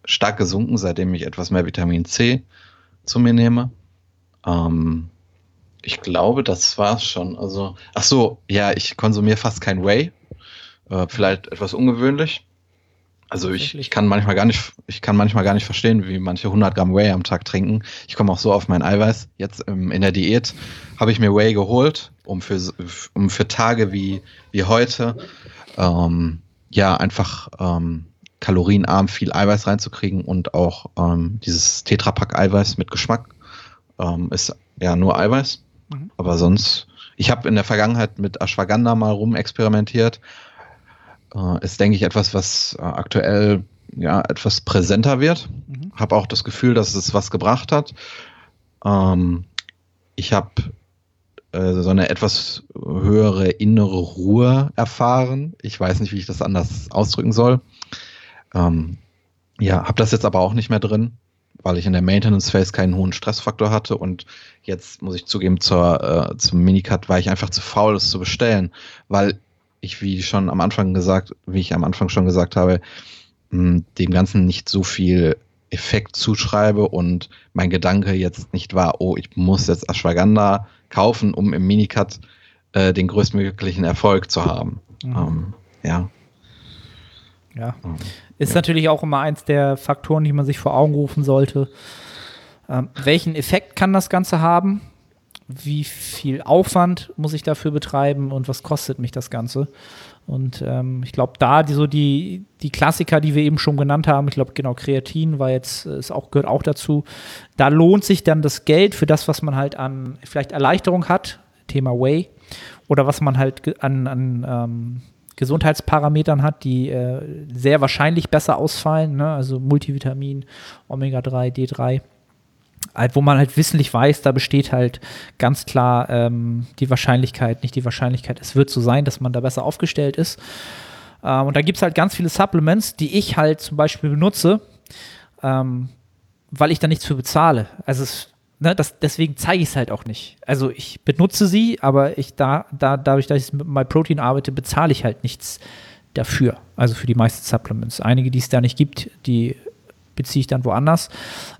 stark gesunken, seitdem ich etwas mehr Vitamin C zu mir nehme. Ähm, ich glaube, das war's schon. Also, ach so, ja, ich konsumiere fast kein Whey. Äh, vielleicht etwas ungewöhnlich. Also ich, ich kann manchmal gar nicht, ich kann manchmal gar nicht verstehen, wie manche 100 Gramm Whey am Tag trinken. Ich komme auch so auf mein Eiweiß. Jetzt ähm, in der Diät habe ich mir Whey geholt, um für, um für Tage wie, wie heute, ähm, ja, einfach ähm, kalorienarm viel Eiweiß reinzukriegen und auch ähm, dieses Tetrapack Eiweiß mit Geschmack ähm, ist ja nur Eiweiß. Mhm. Aber sonst, ich habe in der Vergangenheit mit Ashwagandha mal rumexperimentiert. Äh, ist, denke ich, etwas, was äh, aktuell ja etwas präsenter wird. Mhm. Habe auch das Gefühl, dass es was gebracht hat. Ähm, ich habe äh, so eine etwas höhere innere Ruhe erfahren. Ich weiß nicht, wie ich das anders ausdrücken soll. Ähm, ja, habe das jetzt aber auch nicht mehr drin, weil ich in der Maintenance Phase keinen hohen Stressfaktor hatte und jetzt muss ich zugeben zur äh, zum Minicut war ich einfach zu faul, es zu bestellen, weil ich wie schon am Anfang gesagt, wie ich am Anfang schon gesagt habe, mh, dem Ganzen nicht so viel Effekt zuschreibe und mein Gedanke jetzt nicht war, oh, ich muss jetzt Ashwagandha kaufen, um im Minicut äh, den größtmöglichen Erfolg zu haben. Mhm. Ähm, ja. Ja. Ähm, Ist ja. natürlich auch immer eins der Faktoren, die man sich vor Augen rufen sollte. Ähm, welchen Effekt kann das Ganze haben? Wie viel Aufwand muss ich dafür betreiben und was kostet mich das Ganze? Und ähm, ich glaube, da die, so die, die Klassiker, die wir eben schon genannt haben, ich glaube, genau, Kreatin war jetzt, ist auch, gehört auch dazu. Da lohnt sich dann das Geld für das, was man halt an vielleicht Erleichterung hat, Thema Way, oder was man halt an, an ähm, Gesundheitsparametern hat, die äh, sehr wahrscheinlich besser ausfallen, ne? also Multivitamin, Omega-3, D3 halt, wo man halt wissentlich weiß, da besteht halt ganz klar ähm, die Wahrscheinlichkeit, nicht die Wahrscheinlichkeit, es wird so sein, dass man da besser aufgestellt ist. Ähm, und da gibt es halt ganz viele Supplements, die ich halt zum Beispiel benutze, ähm, weil ich da nichts für bezahle. Also es, ne, das, deswegen zeige ich es halt auch nicht. Also ich benutze sie, aber ich da, da dadurch, dass ich mit MyProtein arbeite, bezahle ich halt nichts dafür. Also für die meisten Supplements. Einige, die es da nicht gibt, die beziehe ich dann woanders.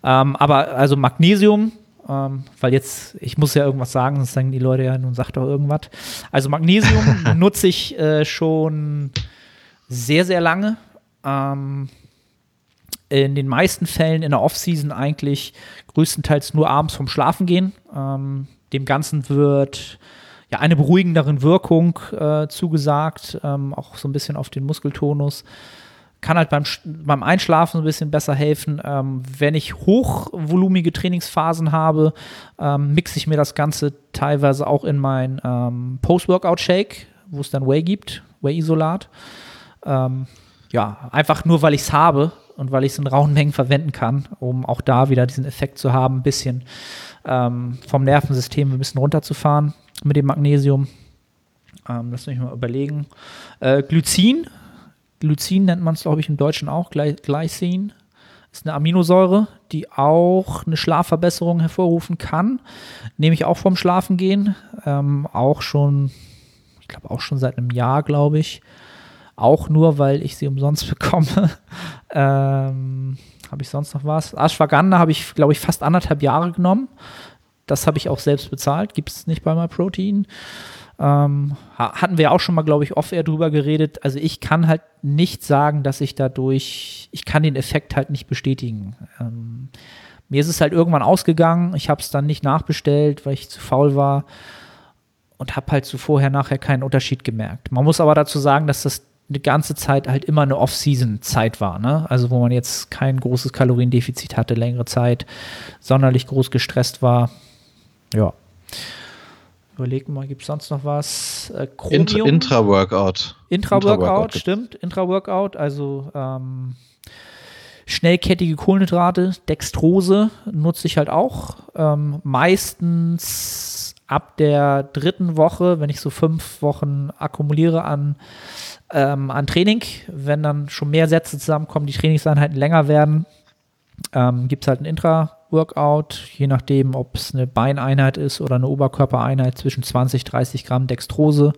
Ähm, aber also Magnesium, ähm, weil jetzt, ich muss ja irgendwas sagen, sonst sagen die Leute ja, nun sagt doch irgendwas. Also Magnesium nutze ich äh, schon sehr, sehr lange. Ähm, in den meisten Fällen in der Offseason eigentlich größtenteils nur abends vom Schlafen gehen. Ähm, dem Ganzen wird ja eine beruhigendere Wirkung äh, zugesagt, ähm, auch so ein bisschen auf den Muskeltonus kann halt beim, beim Einschlafen ein bisschen besser helfen. Ähm, wenn ich hochvolumige Trainingsphasen habe, ähm, mixe ich mir das Ganze teilweise auch in mein ähm, Post-Workout-Shake, wo es dann Whey gibt, Whey-Isolat. Ähm, ja, einfach nur, weil ich es habe und weil ich es in rauen Mengen verwenden kann, um auch da wieder diesen Effekt zu haben, ein bisschen ähm, vom Nervensystem ein bisschen runterzufahren mit dem Magnesium. Ähm, lass mich mal überlegen. Äh, Glycin Glycin nennt man es, glaube ich, im Deutschen auch, Glycin. Ist eine Aminosäure, die auch eine Schlafverbesserung hervorrufen kann. Nehme ich auch vom Schlafengehen. Ähm, auch schon, ich glaube auch schon seit einem Jahr, glaube ich. Auch nur, weil ich sie umsonst bekomme. ähm, habe ich sonst noch was? Ashwagandha habe ich, glaube ich, fast anderthalb Jahre genommen. Das habe ich auch selbst bezahlt. Gibt es nicht bei MyProtein. Protein. Ähm, hatten wir auch schon mal, glaube ich, off-air drüber geredet. Also ich kann halt nicht sagen, dass ich dadurch, ich kann den Effekt halt nicht bestätigen. Ähm, mir ist es halt irgendwann ausgegangen. Ich habe es dann nicht nachbestellt, weil ich zu faul war und habe halt so vorher, nachher keinen Unterschied gemerkt. Man muss aber dazu sagen, dass das eine ganze Zeit halt immer eine Off-Season-Zeit war, ne? Also wo man jetzt kein großes Kaloriendefizit hatte, längere Zeit, sonderlich groß gestresst war. Ja. Überleg mal, gibt es sonst noch was? Äh, Intra-Workout. Intra-Workout, stimmt. Intra-Workout, also ähm, schnellkettige Kohlenhydrate, Dextrose nutze ich halt auch. Ähm, meistens ab der dritten Woche, wenn ich so fünf Wochen akkumuliere an, ähm, an Training, wenn dann schon mehr Sätze zusammenkommen, die Trainingseinheiten länger werden, ähm, gibt es halt ein Intra-Workout, je nachdem, ob es eine Beineinheit ist oder eine Oberkörpereinheit zwischen 20, 30 Gramm Dextrose.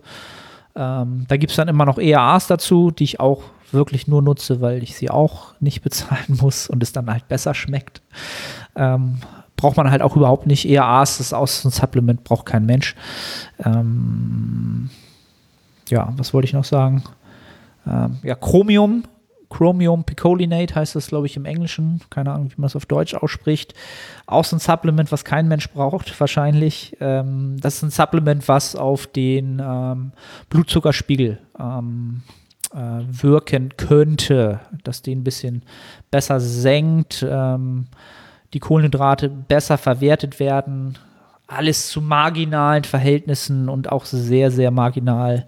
Ähm, da gibt es dann immer noch EAAs dazu, die ich auch wirklich nur nutze, weil ich sie auch nicht bezahlen muss und es dann halt besser schmeckt. Ähm, braucht man halt auch überhaupt nicht. EAAs, das ist auch so ein Supplement, braucht kein Mensch. Ähm, ja, was wollte ich noch sagen? Ähm, ja, Chromium Chromium Picolinate heißt das, glaube ich, im Englischen. Keine Ahnung, wie man es auf Deutsch ausspricht. Auch so ein Supplement, was kein Mensch braucht, wahrscheinlich. Ähm, das ist ein Supplement, was auf den ähm, Blutzuckerspiegel ähm, äh, wirken könnte, dass den ein bisschen besser senkt, ähm, die Kohlenhydrate besser verwertet werden. Alles zu marginalen Verhältnissen und auch sehr, sehr marginal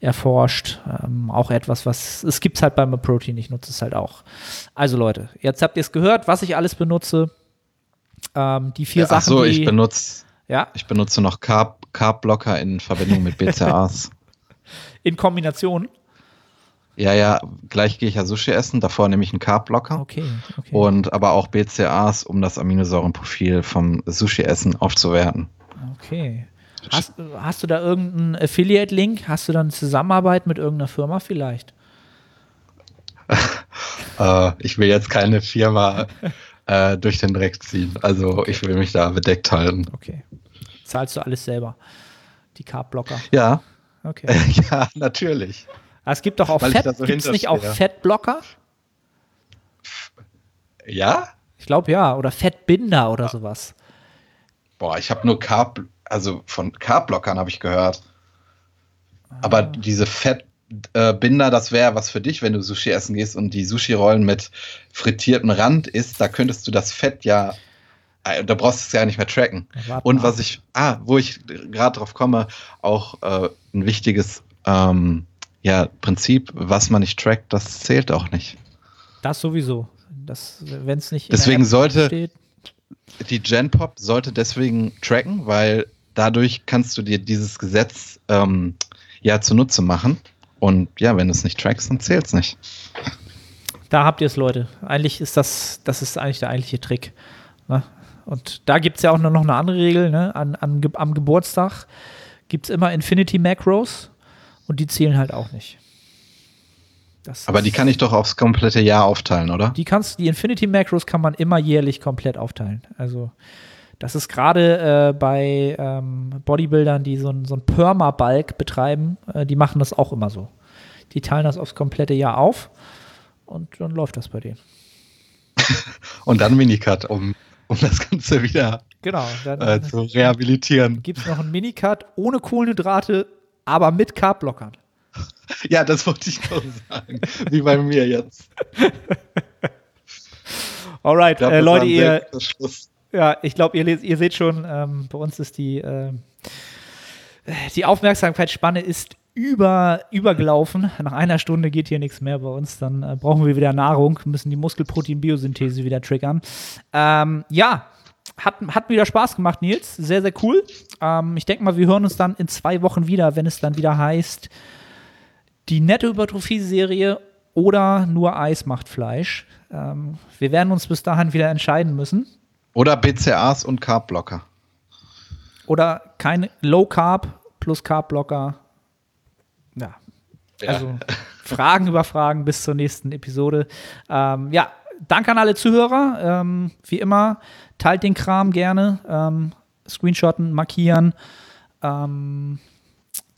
erforscht. Ähm, auch etwas, was es gibt halt beim Protein, ich nutze es halt auch. Also Leute, jetzt habt ihr es gehört, was ich alles benutze. Ähm, die vier ja, Sachen. Achso, ich benutze, ja? ich benutze noch Carb, Carb-Blocker in Verbindung mit BCAAs. in Kombination? Ja, ja, gleich gehe ich ja Sushi essen, davor nehme ich einen Carb-Blocker. Okay, okay. Und aber auch BCAAs, um das Aminosäurenprofil vom Sushi-Essen aufzuwerten. Okay. Hast, hast du da irgendeinen Affiliate-Link? Hast du dann Zusammenarbeit mit irgendeiner Firma vielleicht? äh, ich will jetzt keine Firma äh, durch den Dreck ziehen. Also okay. ich will mich da bedeckt halten. Okay. Zahlst du alles selber? Die Carb-Blocker? Ja. Okay. ja, natürlich. Es gibt doch auch Fett, so gibt's nicht auch Fettblocker? Ja? Ich glaube ja, oder Fettbinder oder ja. sowas. Boah, ich habe nur Carb, also von Carbblockern habe ich gehört. Ah. Aber diese Fettbinder, äh, das wäre was für dich, wenn du Sushi essen gehst und die Sushi-Rollen mit frittiertem Rand isst, da könntest du das Fett ja, äh, da brauchst du es ja nicht mehr tracken. Und was ich, ah, wo ich gerade drauf komme, auch äh, ein wichtiges ähm, ja, Prinzip, was man nicht trackt, das zählt auch nicht. Das sowieso. Das, wenn es nicht. Deswegen sollte steht. die Genpop sollte deswegen tracken, weil dadurch kannst du dir dieses Gesetz ähm, ja zunutze machen. Und ja, wenn du es nicht trackst, dann zählt es nicht. Da habt ihr es, Leute. Eigentlich ist das, das ist eigentlich der eigentliche Trick. Ne? Und da gibt es ja auch noch eine andere Regel. Ne? An, an, am Geburtstag gibt es immer Infinity Macros. Und die zählen halt auch nicht. Das Aber die kann ich doch aufs komplette Jahr aufteilen, oder? Die kannst, die Infinity Macros kann man immer jährlich komplett aufteilen. Also das ist gerade äh, bei ähm, Bodybuildern, die so so ein Perma-Balk betreiben, äh, die machen das auch immer so. Die teilen das aufs komplette Jahr auf und dann läuft das bei denen. und dann Minicut, um, um das Ganze wieder genau, dann, äh, zu rehabilitieren. Gibt es noch einen Minicut ohne Kohlenhydrate, aber mit Carbblockern. Ja, das wollte ich noch sagen. Wie bei mir jetzt. Alright, glaub, äh, Leute, ihr. Ja, ich glaube, ihr, ihr, seht schon, ähm, bei uns ist die, äh, die Aufmerksamkeitsspanne ist über, übergelaufen. Nach einer Stunde geht hier nichts mehr bei uns. Dann äh, brauchen wir wieder Nahrung, müssen die Muskelprotein-Biosynthese wieder triggern. Ähm, ja, hat, hat wieder Spaß gemacht, Nils. Sehr, sehr cool. Ähm, ich denke mal, wir hören uns dann in zwei Wochen wieder, wenn es dann wieder heißt, die nette Hypertrophie-Serie oder nur Eis macht Fleisch. Ähm, wir werden uns bis dahin wieder entscheiden müssen. Oder BCAs und Carbblocker. Oder kein Low Carb plus Carbblocker. Ja. ja. Also Fragen über Fragen bis zur nächsten Episode. Ähm, ja, danke an alle Zuhörer. Ähm, wie immer, teilt den Kram gerne. Ähm, screenshotten, markieren. Ähm,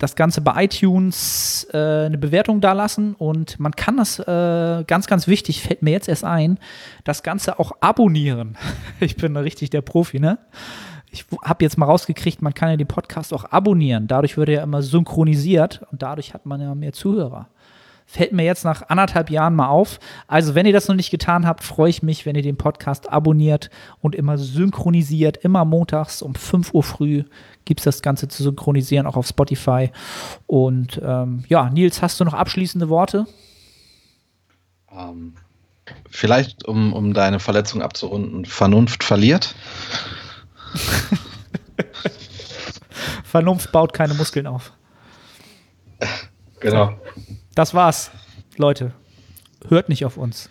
das Ganze bei iTunes äh, eine Bewertung dalassen und man kann das äh, ganz, ganz wichtig, fällt mir jetzt erst ein, das Ganze auch abonnieren. ich bin richtig der Profi, ne? Ich habe jetzt mal rausgekriegt, man kann ja den Podcast auch abonnieren. Dadurch wird er ja immer synchronisiert und dadurch hat man ja mehr Zuhörer. Fällt mir jetzt nach anderthalb Jahren mal auf. Also, wenn ihr das noch nicht getan habt, freue ich mich, wenn ihr den Podcast abonniert und immer synchronisiert. Immer montags um 5 Uhr früh gibt es das Ganze zu synchronisieren, auch auf Spotify. Und ähm, ja, Nils, hast du noch abschließende Worte? Ähm, vielleicht, um, um deine Verletzung abzurunden, Vernunft verliert. Vernunft baut keine Muskeln auf. Genau. Das war's, Leute. Hört nicht auf uns.